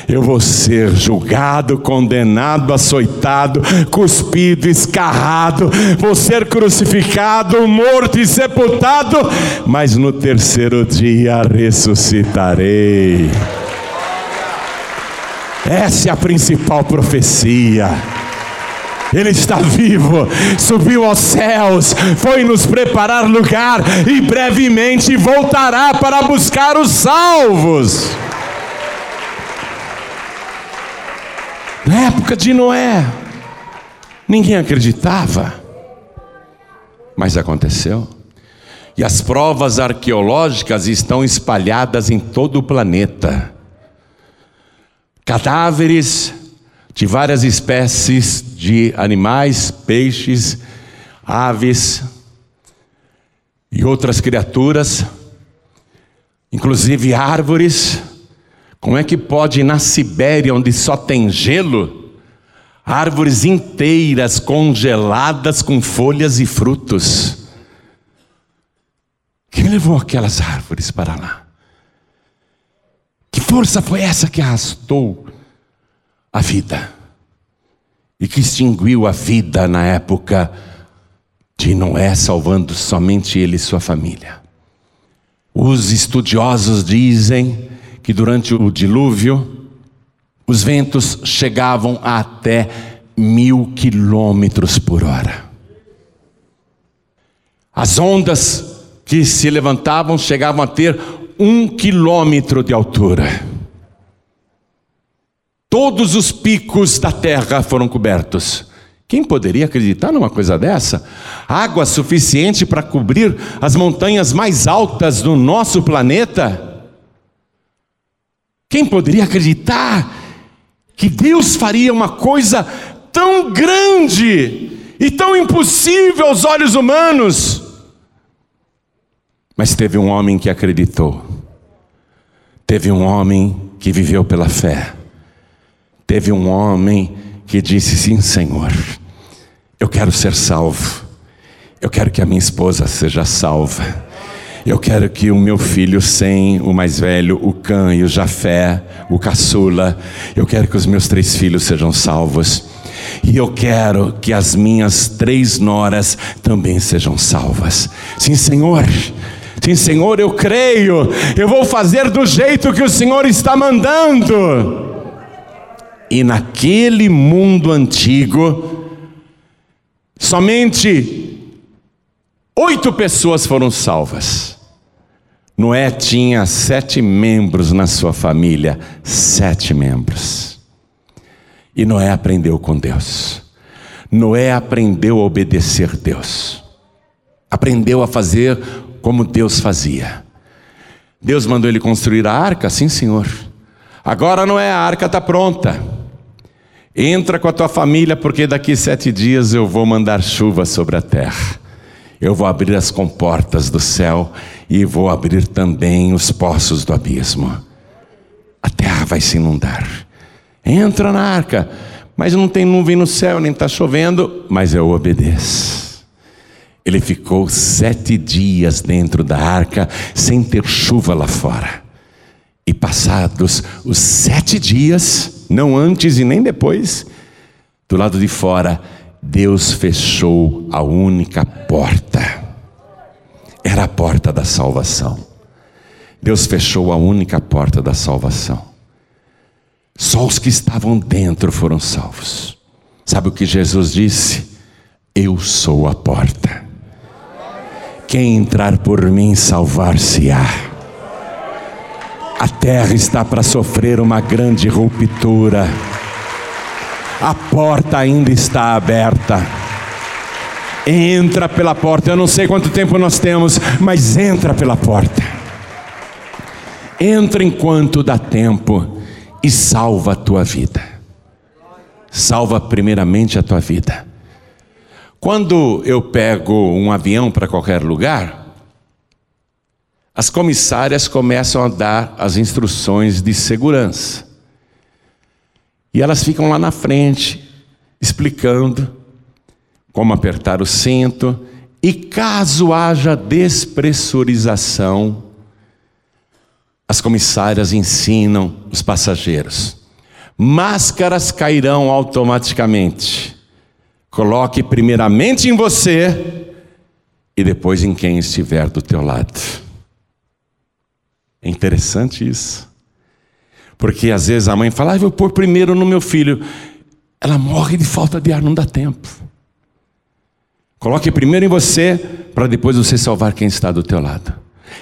eu vou ser julgado, condenado, açoitado, cuspido, escarrado, vou ser crucificado, morto e sepultado, mas no terceiro dia ressuscitarei. Essa é a principal profecia. Ele está vivo, subiu aos céus, foi nos preparar lugar e brevemente voltará para buscar os salvos. Na época de Noé, ninguém acreditava, mas aconteceu. E as provas arqueológicas estão espalhadas em todo o planeta. Cadáveres de várias espécies de animais, peixes, aves e outras criaturas, inclusive árvores. Como é que pode na Sibéria, onde só tem gelo, árvores inteiras congeladas com folhas e frutos? Quem levou aquelas árvores para lá? Que força foi essa que arrastou a vida e que extinguiu a vida na época de Noé, salvando somente ele e sua família. Os estudiosos dizem que durante o dilúvio, os ventos chegavam até mil quilômetros por hora. As ondas que se levantavam chegavam a ter um quilômetro de altura. Todos os picos da terra foram cobertos. Quem poderia acreditar numa coisa dessa? Água suficiente para cobrir as montanhas mais altas do nosso planeta? Quem poderia acreditar que Deus faria uma coisa tão grande e tão impossível aos olhos humanos? Mas teve um homem que acreditou, teve um homem que viveu pela fé Teve um homem que disse: Sim, Senhor, eu quero ser salvo. Eu quero que a minha esposa seja salva. Eu quero que o meu filho sem o mais velho, o Cã e o Jafé, o caçula, eu quero que os meus três filhos sejam salvos. E eu quero que as minhas três noras também sejam salvas. Sim, Senhor. Sim, Senhor, eu creio. Eu vou fazer do jeito que o Senhor está mandando. E naquele mundo antigo, somente oito pessoas foram salvas. Noé tinha sete membros na sua família, sete membros. E Noé aprendeu com Deus. Noé aprendeu a obedecer Deus. Aprendeu a fazer como Deus fazia. Deus mandou ele construir a arca, sim, senhor. Agora Noé, a arca está pronta. Entra com a tua família, porque daqui sete dias eu vou mandar chuva sobre a terra. eu vou abrir as comportas do céu e vou abrir também os poços do abismo. A terra vai se inundar. Entra na arca, mas não tem nuvem no céu, nem está chovendo, mas eu obedeço. Ele ficou sete dias dentro da arca, sem ter chuva lá fora. E passados os sete dias, não antes e nem depois, do lado de fora, Deus fechou a única porta. Era a porta da salvação. Deus fechou a única porta da salvação. Só os que estavam dentro foram salvos. Sabe o que Jesus disse? Eu sou a porta. Quem entrar por mim salvar-se-á. A terra está para sofrer uma grande ruptura a porta ainda está aberta. Entra pela porta. Eu não sei quanto tempo nós temos, mas entra pela porta. Entra enquanto dá tempo e salva a tua vida. Salva primeiramente a tua vida. Quando eu pego um avião para qualquer lugar, as comissárias começam a dar as instruções de segurança. E elas ficam lá na frente, explicando como apertar o cinto, e caso haja despressurização, as comissárias ensinam os passageiros. Máscaras cairão automaticamente. Coloque primeiramente em você e depois em quem estiver do teu lado. É interessante isso. Porque às vezes a mãe fala, ah, vou pôr primeiro no meu filho. Ela morre de falta de ar, não dá tempo. Coloque primeiro em você, para depois você salvar quem está do teu lado.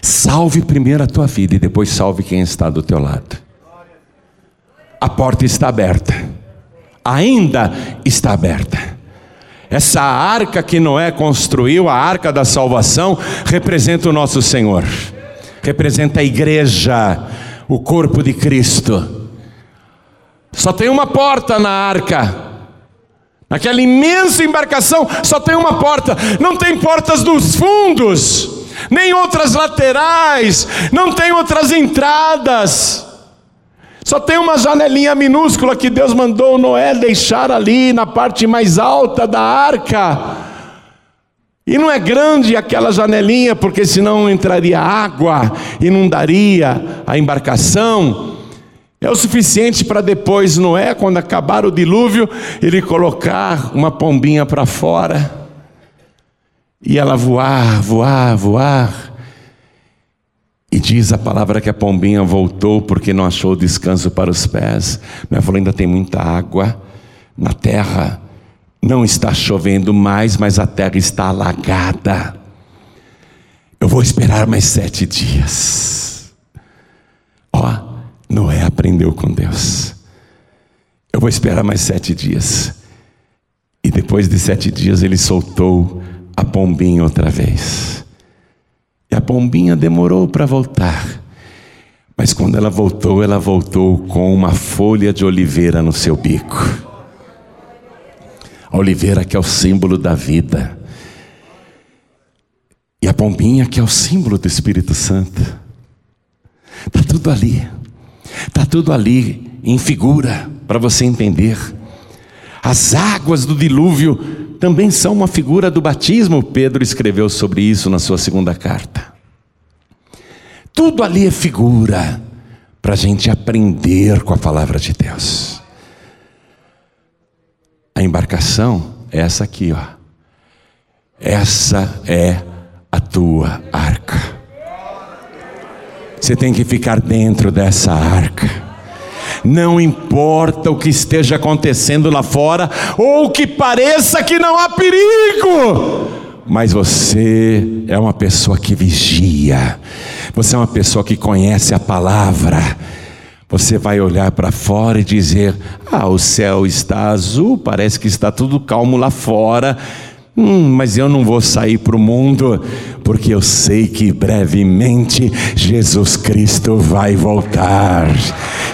Salve primeiro a tua vida e depois salve quem está do teu lado. A porta está aberta. Ainda está aberta. Essa arca que Noé construiu, a arca da salvação, representa o nosso Senhor, representa a igreja o corpo de Cristo. Só tem uma porta na arca. Naquela imensa embarcação só tem uma porta, não tem portas dos fundos, nem outras laterais, não tem outras entradas. Só tem uma janelinha minúscula que Deus mandou Noé deixar ali na parte mais alta da arca e não é grande aquela janelinha, porque senão entraria água, inundaria a embarcação. É o suficiente para depois Noé, quando acabar o dilúvio, ele colocar uma pombinha para fora e ela voar, voar, voar. E diz a palavra que a pombinha voltou porque não achou descanso para os pés. Noé falou: ainda tem muita água na terra não está chovendo mais, mas a terra está alagada. Eu vou esperar mais sete dias. Ó, Noé aprendeu com Deus. Eu vou esperar mais sete dias. E depois de sete dias ele soltou a pombinha outra vez. E a pombinha demorou para voltar. Mas quando ela voltou, ela voltou com uma folha de oliveira no seu bico. A oliveira que é o símbolo da vida. E a pombinha que é o símbolo do Espírito Santo. Está tudo ali. Está tudo ali em figura para você entender. As águas do dilúvio também são uma figura do batismo. Pedro escreveu sobre isso na sua segunda carta. Tudo ali é figura para a gente aprender com a palavra de Deus. A embarcação é essa aqui, ó. Essa é a tua arca. Você tem que ficar dentro dessa arca. Não importa o que esteja acontecendo lá fora, ou que pareça que não há perigo, mas você é uma pessoa que vigia, você é uma pessoa que conhece a palavra, você vai olhar para fora e dizer: Ah, o céu está azul, parece que está tudo calmo lá fora. Hum, mas eu não vou sair para o mundo, porque eu sei que brevemente Jesus Cristo vai voltar.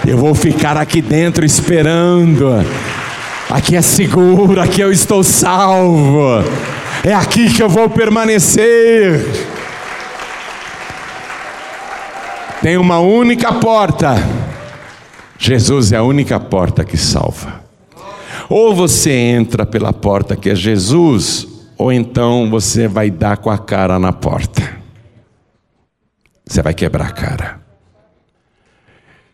Eu vou ficar aqui dentro esperando. Aqui é seguro, aqui eu estou salvo. É aqui que eu vou permanecer. Tem uma única porta. Jesus é a única porta que salva. Ou você entra pela porta que é Jesus, ou então você vai dar com a cara na porta. Você vai quebrar a cara.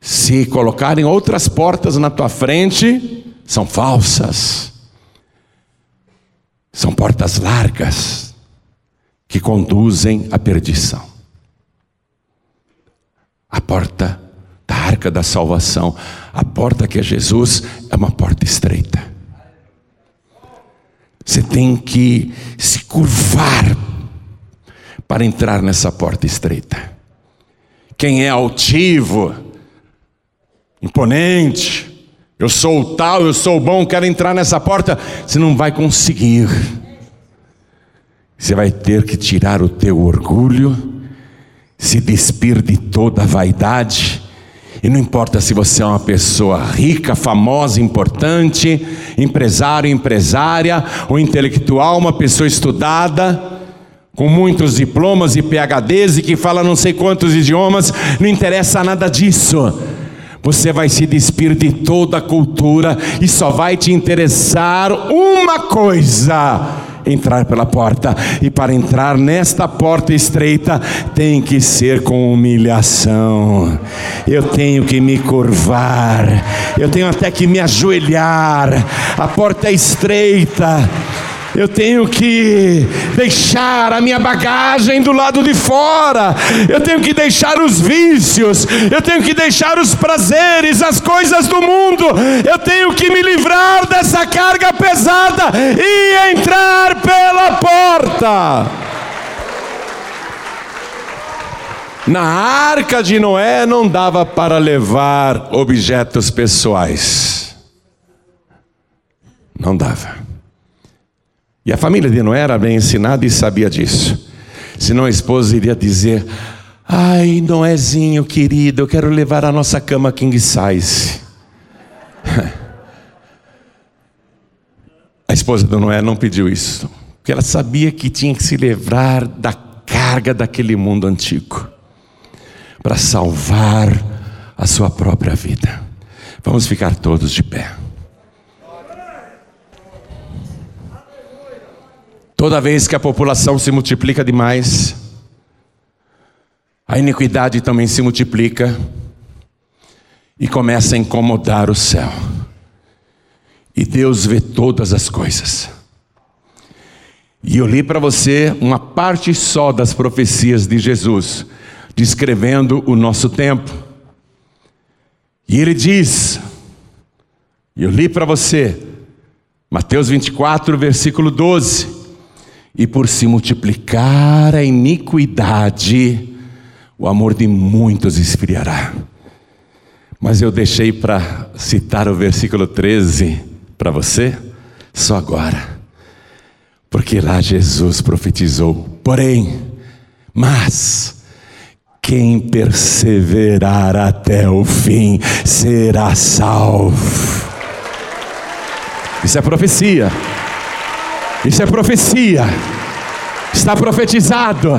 Se colocarem outras portas na tua frente, são falsas. São portas largas que conduzem à perdição. A porta da arca da salvação, a porta que é Jesus, é uma porta estreita. Você tem que se curvar para entrar nessa porta estreita. Quem é altivo, imponente, eu sou o tal, eu sou o bom, quero entrar nessa porta, você não vai conseguir. Você vai ter que tirar o teu orgulho, se despir de toda a vaidade, e não importa se você é uma pessoa rica, famosa, importante, empresário, empresária, ou intelectual, uma pessoa estudada, com muitos diplomas e PhDs e que fala não sei quantos idiomas, não interessa nada disso. Você vai se despir de toda a cultura e só vai te interessar uma coisa: entrar pela porta. E para entrar nesta porta estreita, tem que ser com humilhação. Eu tenho que me curvar, eu tenho até que me ajoelhar. A porta é estreita. Eu tenho que deixar a minha bagagem do lado de fora. Eu tenho que deixar os vícios. Eu tenho que deixar os prazeres, as coisas do mundo. Eu tenho que me livrar dessa carga pesada e entrar pela porta. Na arca de Noé não dava para levar objetos pessoais. Não dava. E a família de Noé era bem ensinada e sabia disso. Senão a esposa iria dizer: Ai, Noézinho querido, eu quero levar a nossa cama king size. A esposa de Noé não pediu isso, porque ela sabia que tinha que se livrar da carga daquele mundo antigo, para salvar a sua própria vida. Vamos ficar todos de pé. Toda vez que a população se multiplica demais, a iniquidade também se multiplica e começa a incomodar o céu. E Deus vê todas as coisas. E eu li para você uma parte só das profecias de Jesus, descrevendo o nosso tempo. E ele diz, eu li para você, Mateus 24, versículo 12 e por se multiplicar a iniquidade, o amor de muitos esfriará. Mas eu deixei para citar o versículo 13 para você, só agora, porque lá Jesus profetizou: porém, mas, quem perseverar até o fim será salvo. Isso é profecia. Isso é profecia. Está profetizado.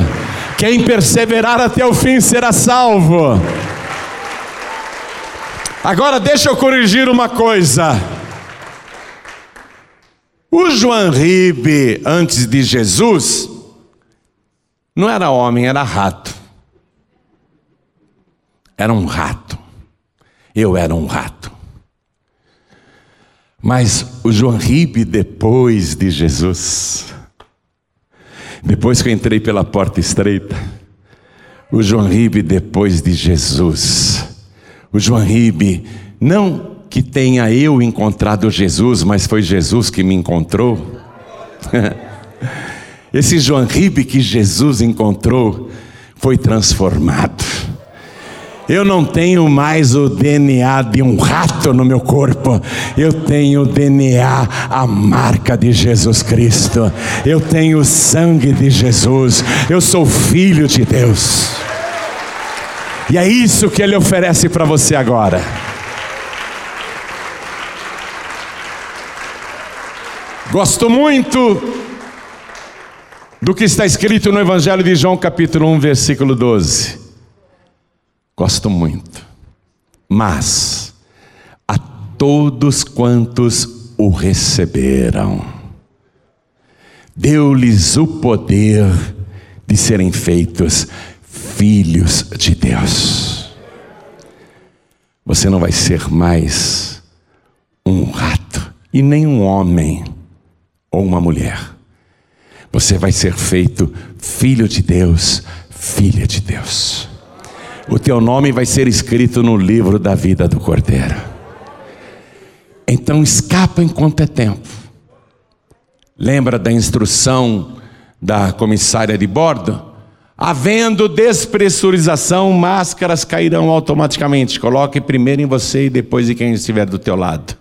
Quem perseverar até o fim será salvo. Agora deixa eu corrigir uma coisa. O João Ribe, antes de Jesus, não era homem, era rato. Era um rato. Eu era um rato. Mas o João Ribe, depois de Jesus, depois que eu entrei pela porta estreita, o João Ribe, depois de Jesus, o João Ribe, não que tenha eu encontrado Jesus, mas foi Jesus que me encontrou. Esse João Ribe que Jesus encontrou foi transformado. Eu não tenho mais o DNA de um rato no meu corpo, eu tenho o DNA, a marca de Jesus Cristo, eu tenho o sangue de Jesus, eu sou filho de Deus. E é isso que Ele oferece para você agora. Gosto muito do que está escrito no Evangelho de João, capítulo 1, versículo 12. Gosto muito. Mas a todos quantos o receberam, deu-lhes o poder de serem feitos filhos de Deus. Você não vai ser mais um rato e nem um homem ou uma mulher. Você vai ser feito filho de Deus, filha de Deus. O teu nome vai ser escrito no livro da vida do Cordeiro. Então escapa enquanto é tempo. Lembra da instrução da comissária de bordo? Havendo despressurização, máscaras cairão automaticamente. Coloque primeiro em você e depois em quem estiver do teu lado.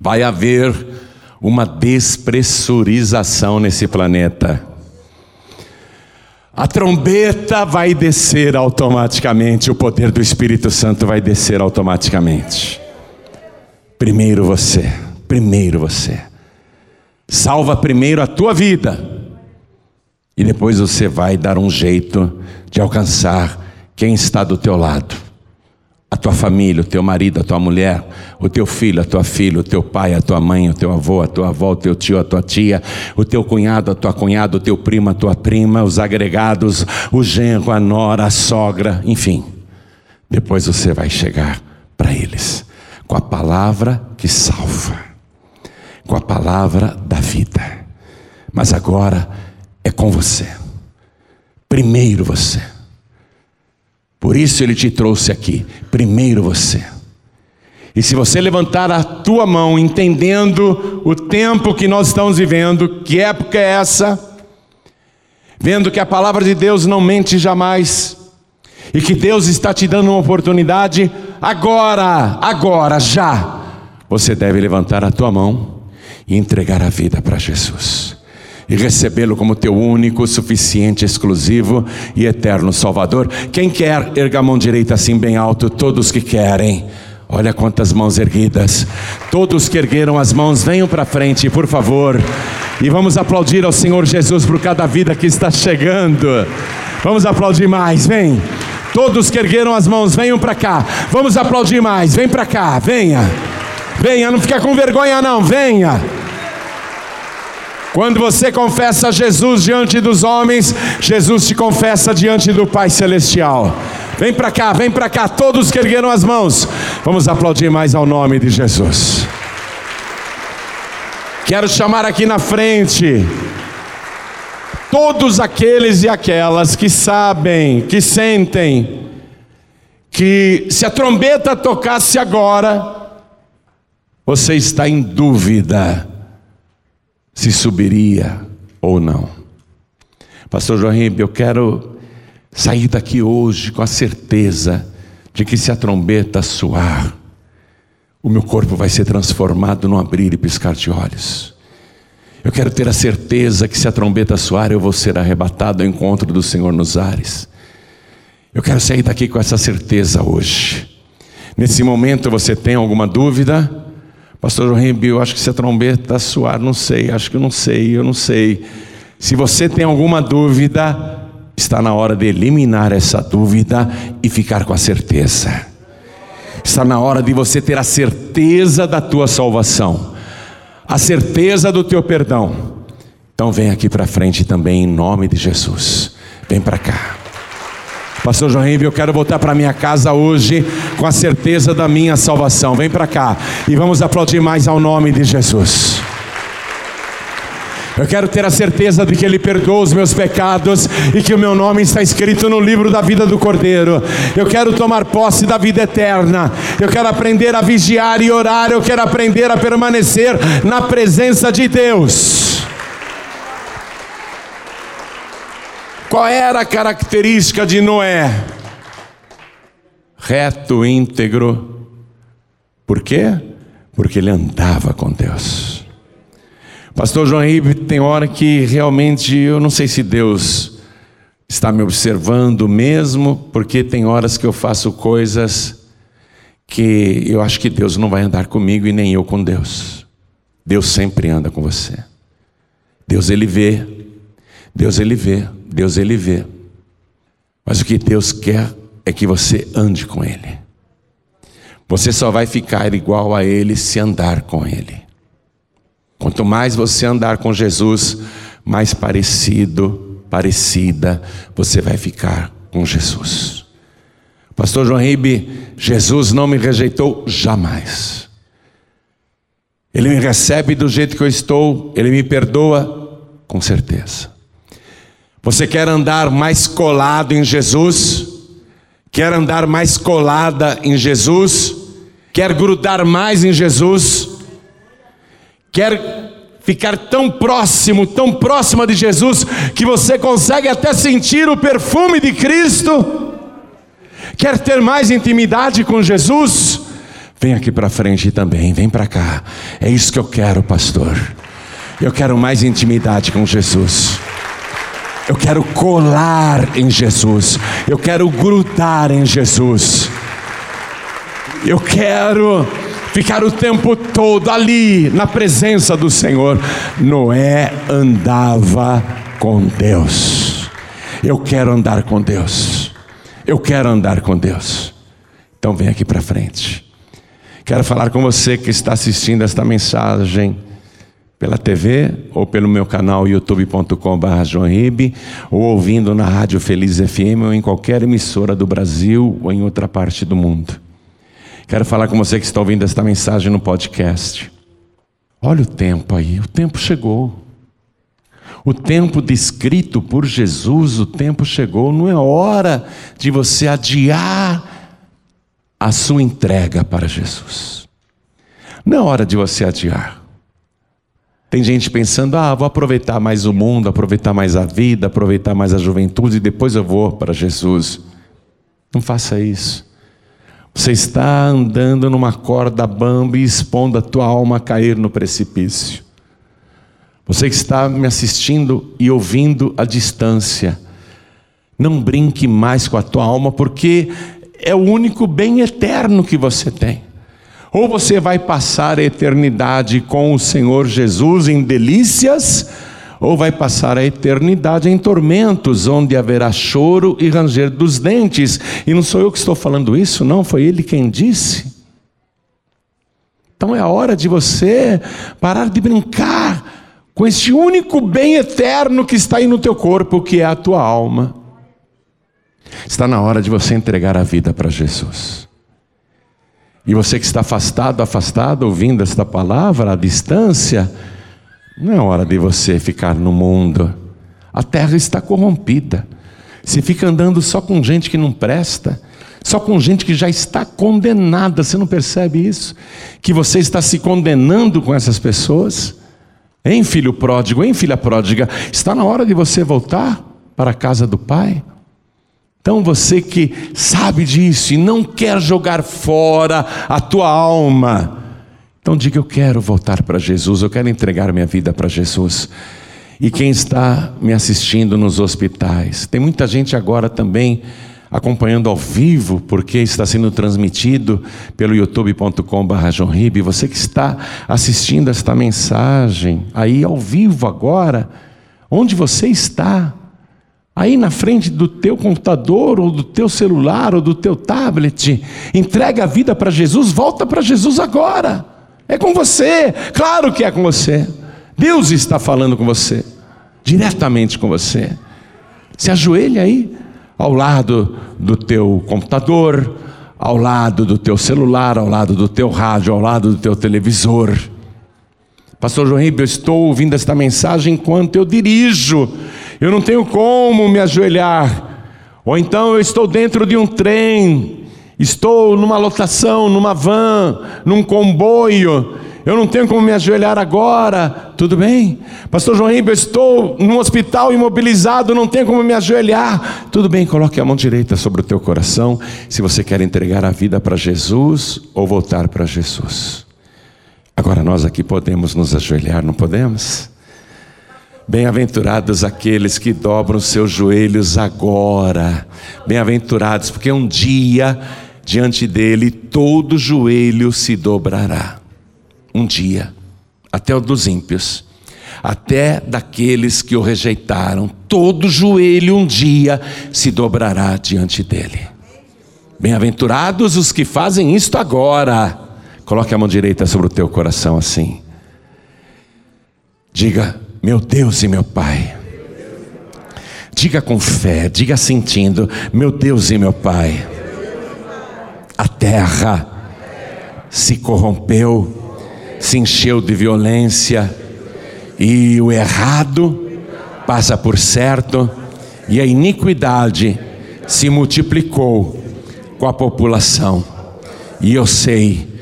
Vai haver uma despressurização nesse planeta. A trombeta vai descer automaticamente, o poder do Espírito Santo vai descer automaticamente. Primeiro você, primeiro você. Salva primeiro a tua vida. E depois você vai dar um jeito de alcançar quem está do teu lado a tua família, o teu marido, a tua mulher, o teu filho, a tua filha, o teu pai, a tua mãe, o teu avô, a tua avó, o teu tio, a tua tia, o teu cunhado, a tua cunhada, o teu primo, a tua prima, os agregados, o genro, a nora, a sogra, enfim. Depois você vai chegar para eles com a palavra que salva, com a palavra da vida. Mas agora é com você. Primeiro você. Por isso ele te trouxe aqui. Primeiro você. E se você levantar a tua mão, entendendo o tempo que nós estamos vivendo, que época é essa, vendo que a palavra de Deus não mente jamais, e que Deus está te dando uma oportunidade, agora, agora, já, você deve levantar a tua mão e entregar a vida para Jesus e recebê-lo como teu único, suficiente, exclusivo e eterno Salvador. Quem quer, erga a mão direita assim bem alto, todos que querem. Olha quantas mãos erguidas. Todos que ergueram as mãos, venham para frente, por favor. E vamos aplaudir ao Senhor Jesus por cada vida que está chegando. Vamos aplaudir mais, vem. Todos que ergueram as mãos, venham para cá. Vamos aplaudir mais, vem para cá, venha. Venha, não fica com vergonha não, venha. Quando você confessa Jesus diante dos homens, Jesus te confessa diante do Pai Celestial. Vem para cá, vem para cá, todos que ergueram as mãos. Vamos aplaudir mais ao nome de Jesus. Quero chamar aqui na frente todos aqueles e aquelas que sabem, que sentem, que se a trombeta tocasse agora, você está em dúvida se subiria ou não. Pastor João eu quero sair daqui hoje com a certeza de que se a trombeta soar, o meu corpo vai ser transformado num abrir e piscar de olhos. Eu quero ter a certeza que se a trombeta soar, eu vou ser arrebatado ao encontro do Senhor nos ares. Eu quero sair daqui com essa certeza hoje. Nesse momento você tem alguma dúvida? Pastor João eu acho que se a trombeta soar, não sei, acho que eu não sei, eu não sei. Se você tem alguma dúvida, está na hora de eliminar essa dúvida e ficar com a certeza. Está na hora de você ter a certeza da tua salvação, a certeza do teu perdão. Então vem aqui para frente também em nome de Jesus. Vem para cá. Pastor João eu quero voltar para minha casa hoje com a certeza da minha salvação. Vem para cá e vamos aplaudir mais ao nome de Jesus. Eu quero ter a certeza de que Ele perdoa os meus pecados e que o meu nome está escrito no livro da vida do Cordeiro. Eu quero tomar posse da vida eterna. Eu quero aprender a vigiar e orar. Eu quero aprender a permanecer na presença de Deus. Qual era a característica de Noé? Reto, íntegro. Por quê? Porque ele andava com Deus. Pastor João Ribe, tem hora que realmente eu não sei se Deus está me observando mesmo, porque tem horas que eu faço coisas que eu acho que Deus não vai andar comigo e nem eu com Deus. Deus sempre anda com você. Deus ele vê Deus ele vê, Deus ele vê. Mas o que Deus quer é que você ande com Ele. Você só vai ficar igual a Ele se andar com Ele. Quanto mais você andar com Jesus, mais parecido, parecida você vai ficar com Jesus. Pastor João Ribe, Jesus não me rejeitou jamais. Ele me recebe do jeito que eu estou, ele me perdoa, com certeza. Você quer andar mais colado em Jesus? Quer andar mais colada em Jesus? Quer grudar mais em Jesus? Quer ficar tão próximo, tão próxima de Jesus, que você consegue até sentir o perfume de Cristo? Quer ter mais intimidade com Jesus? Vem aqui para frente também, vem para cá. É isso que eu quero, pastor. Eu quero mais intimidade com Jesus. Eu quero colar em Jesus. Eu quero grudar em Jesus. Eu quero ficar o tempo todo ali na presença do Senhor. Noé andava com Deus. Eu quero andar com Deus. Eu quero andar com Deus. Então vem aqui para frente. Quero falar com você que está assistindo esta mensagem pela TV ou pelo meu canal youtube.com.br ou ouvindo na Rádio Feliz FM ou em qualquer emissora do Brasil ou em outra parte do mundo. Quero falar com você que está ouvindo esta mensagem no podcast. Olha o tempo aí, o tempo chegou. O tempo descrito por Jesus, o tempo chegou. Não é hora de você adiar a sua entrega para Jesus. Não é hora de você adiar. Tem gente pensando, ah, vou aproveitar mais o mundo, aproveitar mais a vida, aproveitar mais a juventude e depois eu vou para Jesus. Não faça isso. Você está andando numa corda bamba e expondo a tua alma a cair no precipício. Você que está me assistindo e ouvindo à distância, não brinque mais com a tua alma, porque é o único bem eterno que você tem. Ou você vai passar a eternidade com o Senhor Jesus em delícias, ou vai passar a eternidade em tormentos, onde haverá choro e ranger dos dentes. E não sou eu que estou falando isso, não, foi ele quem disse. Então é a hora de você parar de brincar com esse único bem eterno que está aí no teu corpo, que é a tua alma. Está na hora de você entregar a vida para Jesus. E você que está afastado, afastado, ouvindo esta palavra à distância, não é hora de você ficar no mundo. A terra está corrompida. Você fica andando só com gente que não presta, só com gente que já está condenada. Você não percebe isso? Que você está se condenando com essas pessoas? Hein, filho pródigo, hein, filha pródiga? Está na hora de você voltar para a casa do Pai? Então você que sabe disso e não quer jogar fora a tua alma, então diga: Eu quero voltar para Jesus, eu quero entregar minha vida para Jesus. E quem está me assistindo nos hospitais, tem muita gente agora também acompanhando ao vivo, porque está sendo transmitido pelo youtube.com.br. Você que está assistindo esta mensagem aí ao vivo agora, onde você está? Aí na frente do teu computador, ou do teu celular, ou do teu tablet, entrega a vida para Jesus, volta para Jesus agora. É com você, claro que é com você. Deus está falando com você, diretamente com você. Se ajoelha aí, ao lado do teu computador, ao lado do teu celular, ao lado do teu rádio, ao lado do teu televisor. Pastor João Ribeiro, eu estou ouvindo esta mensagem enquanto eu dirijo eu não tenho como me ajoelhar. Ou então eu estou dentro de um trem, estou numa lotação, numa van, num comboio, eu não tenho como me ajoelhar agora, tudo bem? Pastor João Ribeiro, estou num hospital imobilizado, não tenho como me ajoelhar, tudo bem, coloque a mão direita sobre o teu coração, se você quer entregar a vida para Jesus ou voltar para Jesus. Agora nós aqui podemos nos ajoelhar, não podemos? Bem-aventurados aqueles que dobram seus joelhos agora. Bem-aventurados, porque um dia diante dele todo joelho se dobrará. Um dia, até o dos ímpios. até daqueles que o rejeitaram. Todo joelho um dia se dobrará diante dele. Bem-aventurados os que fazem isto agora. Coloque a mão direita sobre o teu coração assim. Diga, meu Deus e meu Pai. Diga com fé, diga sentindo, meu Deus e meu Pai. A terra se corrompeu, se encheu de violência, e o errado passa por certo, e a iniquidade se multiplicou com a população. E eu sei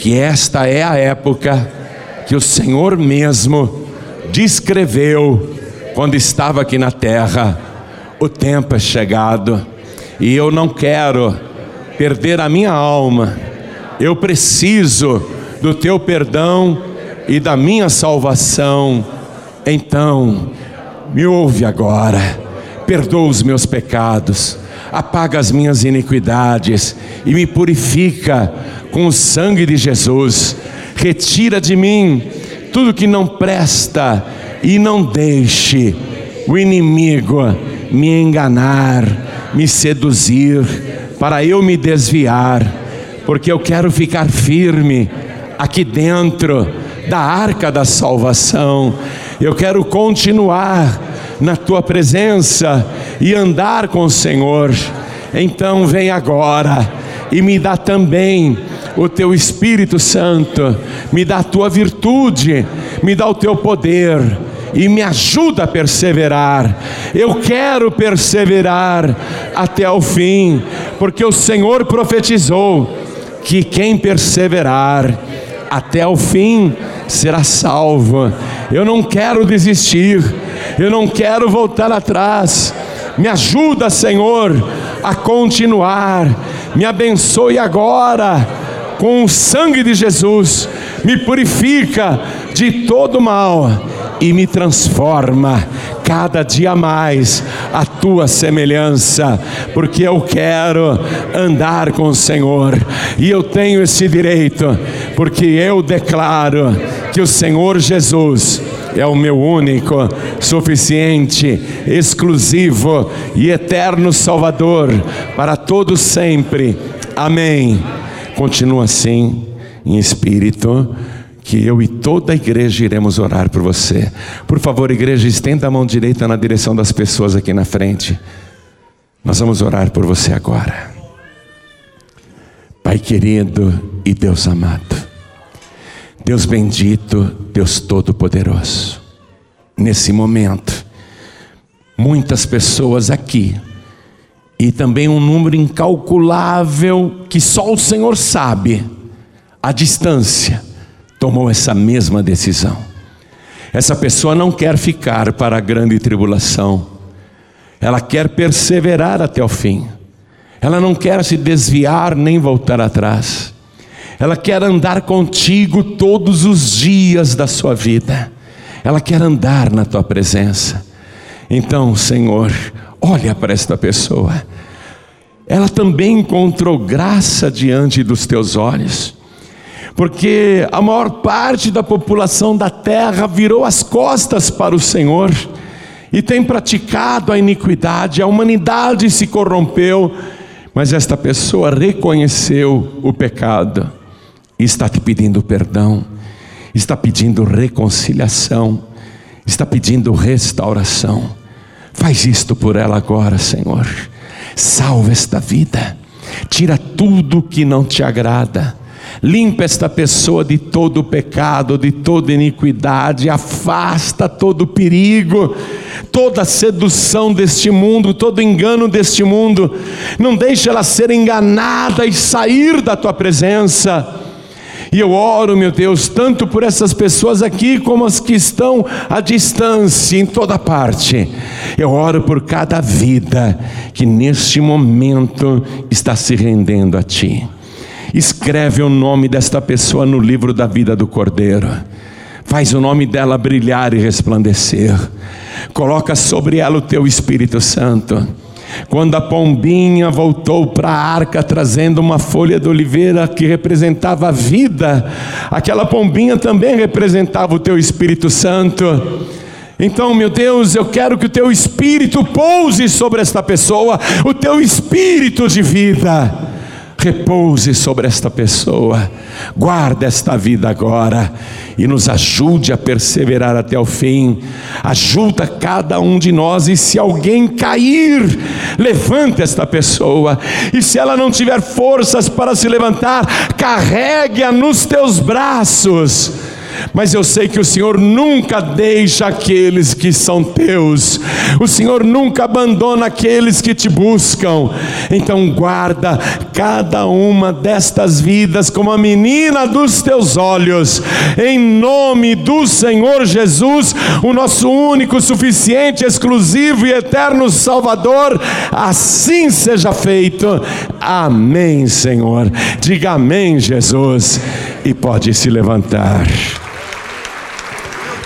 que esta é a época que o Senhor mesmo descreveu quando estava aqui na terra. O tempo é chegado e eu não quero perder a minha alma. Eu preciso do teu perdão e da minha salvação. Então, me ouve agora. Perdoa os meus pecados, apaga as minhas iniquidades e me purifica com o sangue de Jesus. Retira de mim tudo que não presta e não deixe o inimigo me enganar, me seduzir, para eu me desviar, porque eu quero ficar firme aqui dentro da arca da salvação. Eu quero continuar na tua presença e andar com o Senhor. Então vem agora e me dá também o teu Espírito Santo, me dá a tua virtude, me dá o teu poder e me ajuda a perseverar. Eu quero perseverar até o fim, porque o Senhor profetizou que quem perseverar até o fim será salvo. Eu não quero desistir, eu não quero voltar atrás. Me ajuda, Senhor, a continuar. Me abençoe agora com o sangue de Jesus. Me purifica de todo mal e me transforma cada dia mais a tua semelhança, porque eu quero andar com o Senhor e eu tenho esse direito, porque eu declaro que o Senhor Jesus é o meu único, suficiente, exclusivo e eterno Salvador para todos sempre. Amém. Continua assim, em espírito que eu e toda a igreja iremos orar por você. Por favor, igreja, estenda a mão direita na direção das pessoas aqui na frente. Nós vamos orar por você agora. Pai querido e Deus amado, Deus bendito, Deus todo-poderoso, nesse momento, muitas pessoas aqui, e também um número incalculável que só o Senhor sabe, a distância, tomou essa mesma decisão. Essa pessoa não quer ficar para a grande tribulação, ela quer perseverar até o fim, ela não quer se desviar nem voltar atrás, ela quer andar contigo todos os dias da sua vida, ela quer andar na tua presença. Então, Senhor, olha para esta pessoa, ela também encontrou graça diante dos teus olhos. Porque a maior parte da população da terra virou as costas para o Senhor e tem praticado a iniquidade, a humanidade se corrompeu, mas esta pessoa reconheceu o pecado e está te pedindo perdão, está pedindo reconciliação, está pedindo restauração. Faz isto por ela agora, Senhor. Salva esta vida, tira tudo que não te agrada limpa esta pessoa de todo pecado, de toda iniquidade, afasta todo perigo, toda sedução deste mundo, todo engano deste mundo, não deixe ela ser enganada e sair da tua presença. E eu oro, meu Deus, tanto por essas pessoas aqui, como as que estão à distância, em toda parte. Eu oro por cada vida que neste momento está se rendendo a Ti. Escreve o nome desta pessoa no livro da vida do Cordeiro. Faz o nome dela brilhar e resplandecer. Coloca sobre ela o teu Espírito Santo. Quando a pombinha voltou para a arca trazendo uma folha de oliveira que representava a vida, aquela pombinha também representava o teu Espírito Santo. Então, meu Deus, eu quero que o teu espírito pouse sobre esta pessoa, o teu espírito de vida repouse sobre esta pessoa, guarda esta vida agora e nos ajude a perseverar até o fim. Ajuda cada um de nós e se alguém cair, levante esta pessoa. E se ela não tiver forças para se levantar, carregue-a nos teus braços mas eu sei que o Senhor nunca deixa aqueles que são teus, o Senhor nunca abandona aqueles que te buscam. Então, guarda cada uma destas vidas como a menina dos teus olhos, em nome do Senhor Jesus, o nosso único, suficiente, exclusivo e eterno Salvador. Assim seja feito. Amém, Senhor. Diga amém, Jesus, e pode se levantar.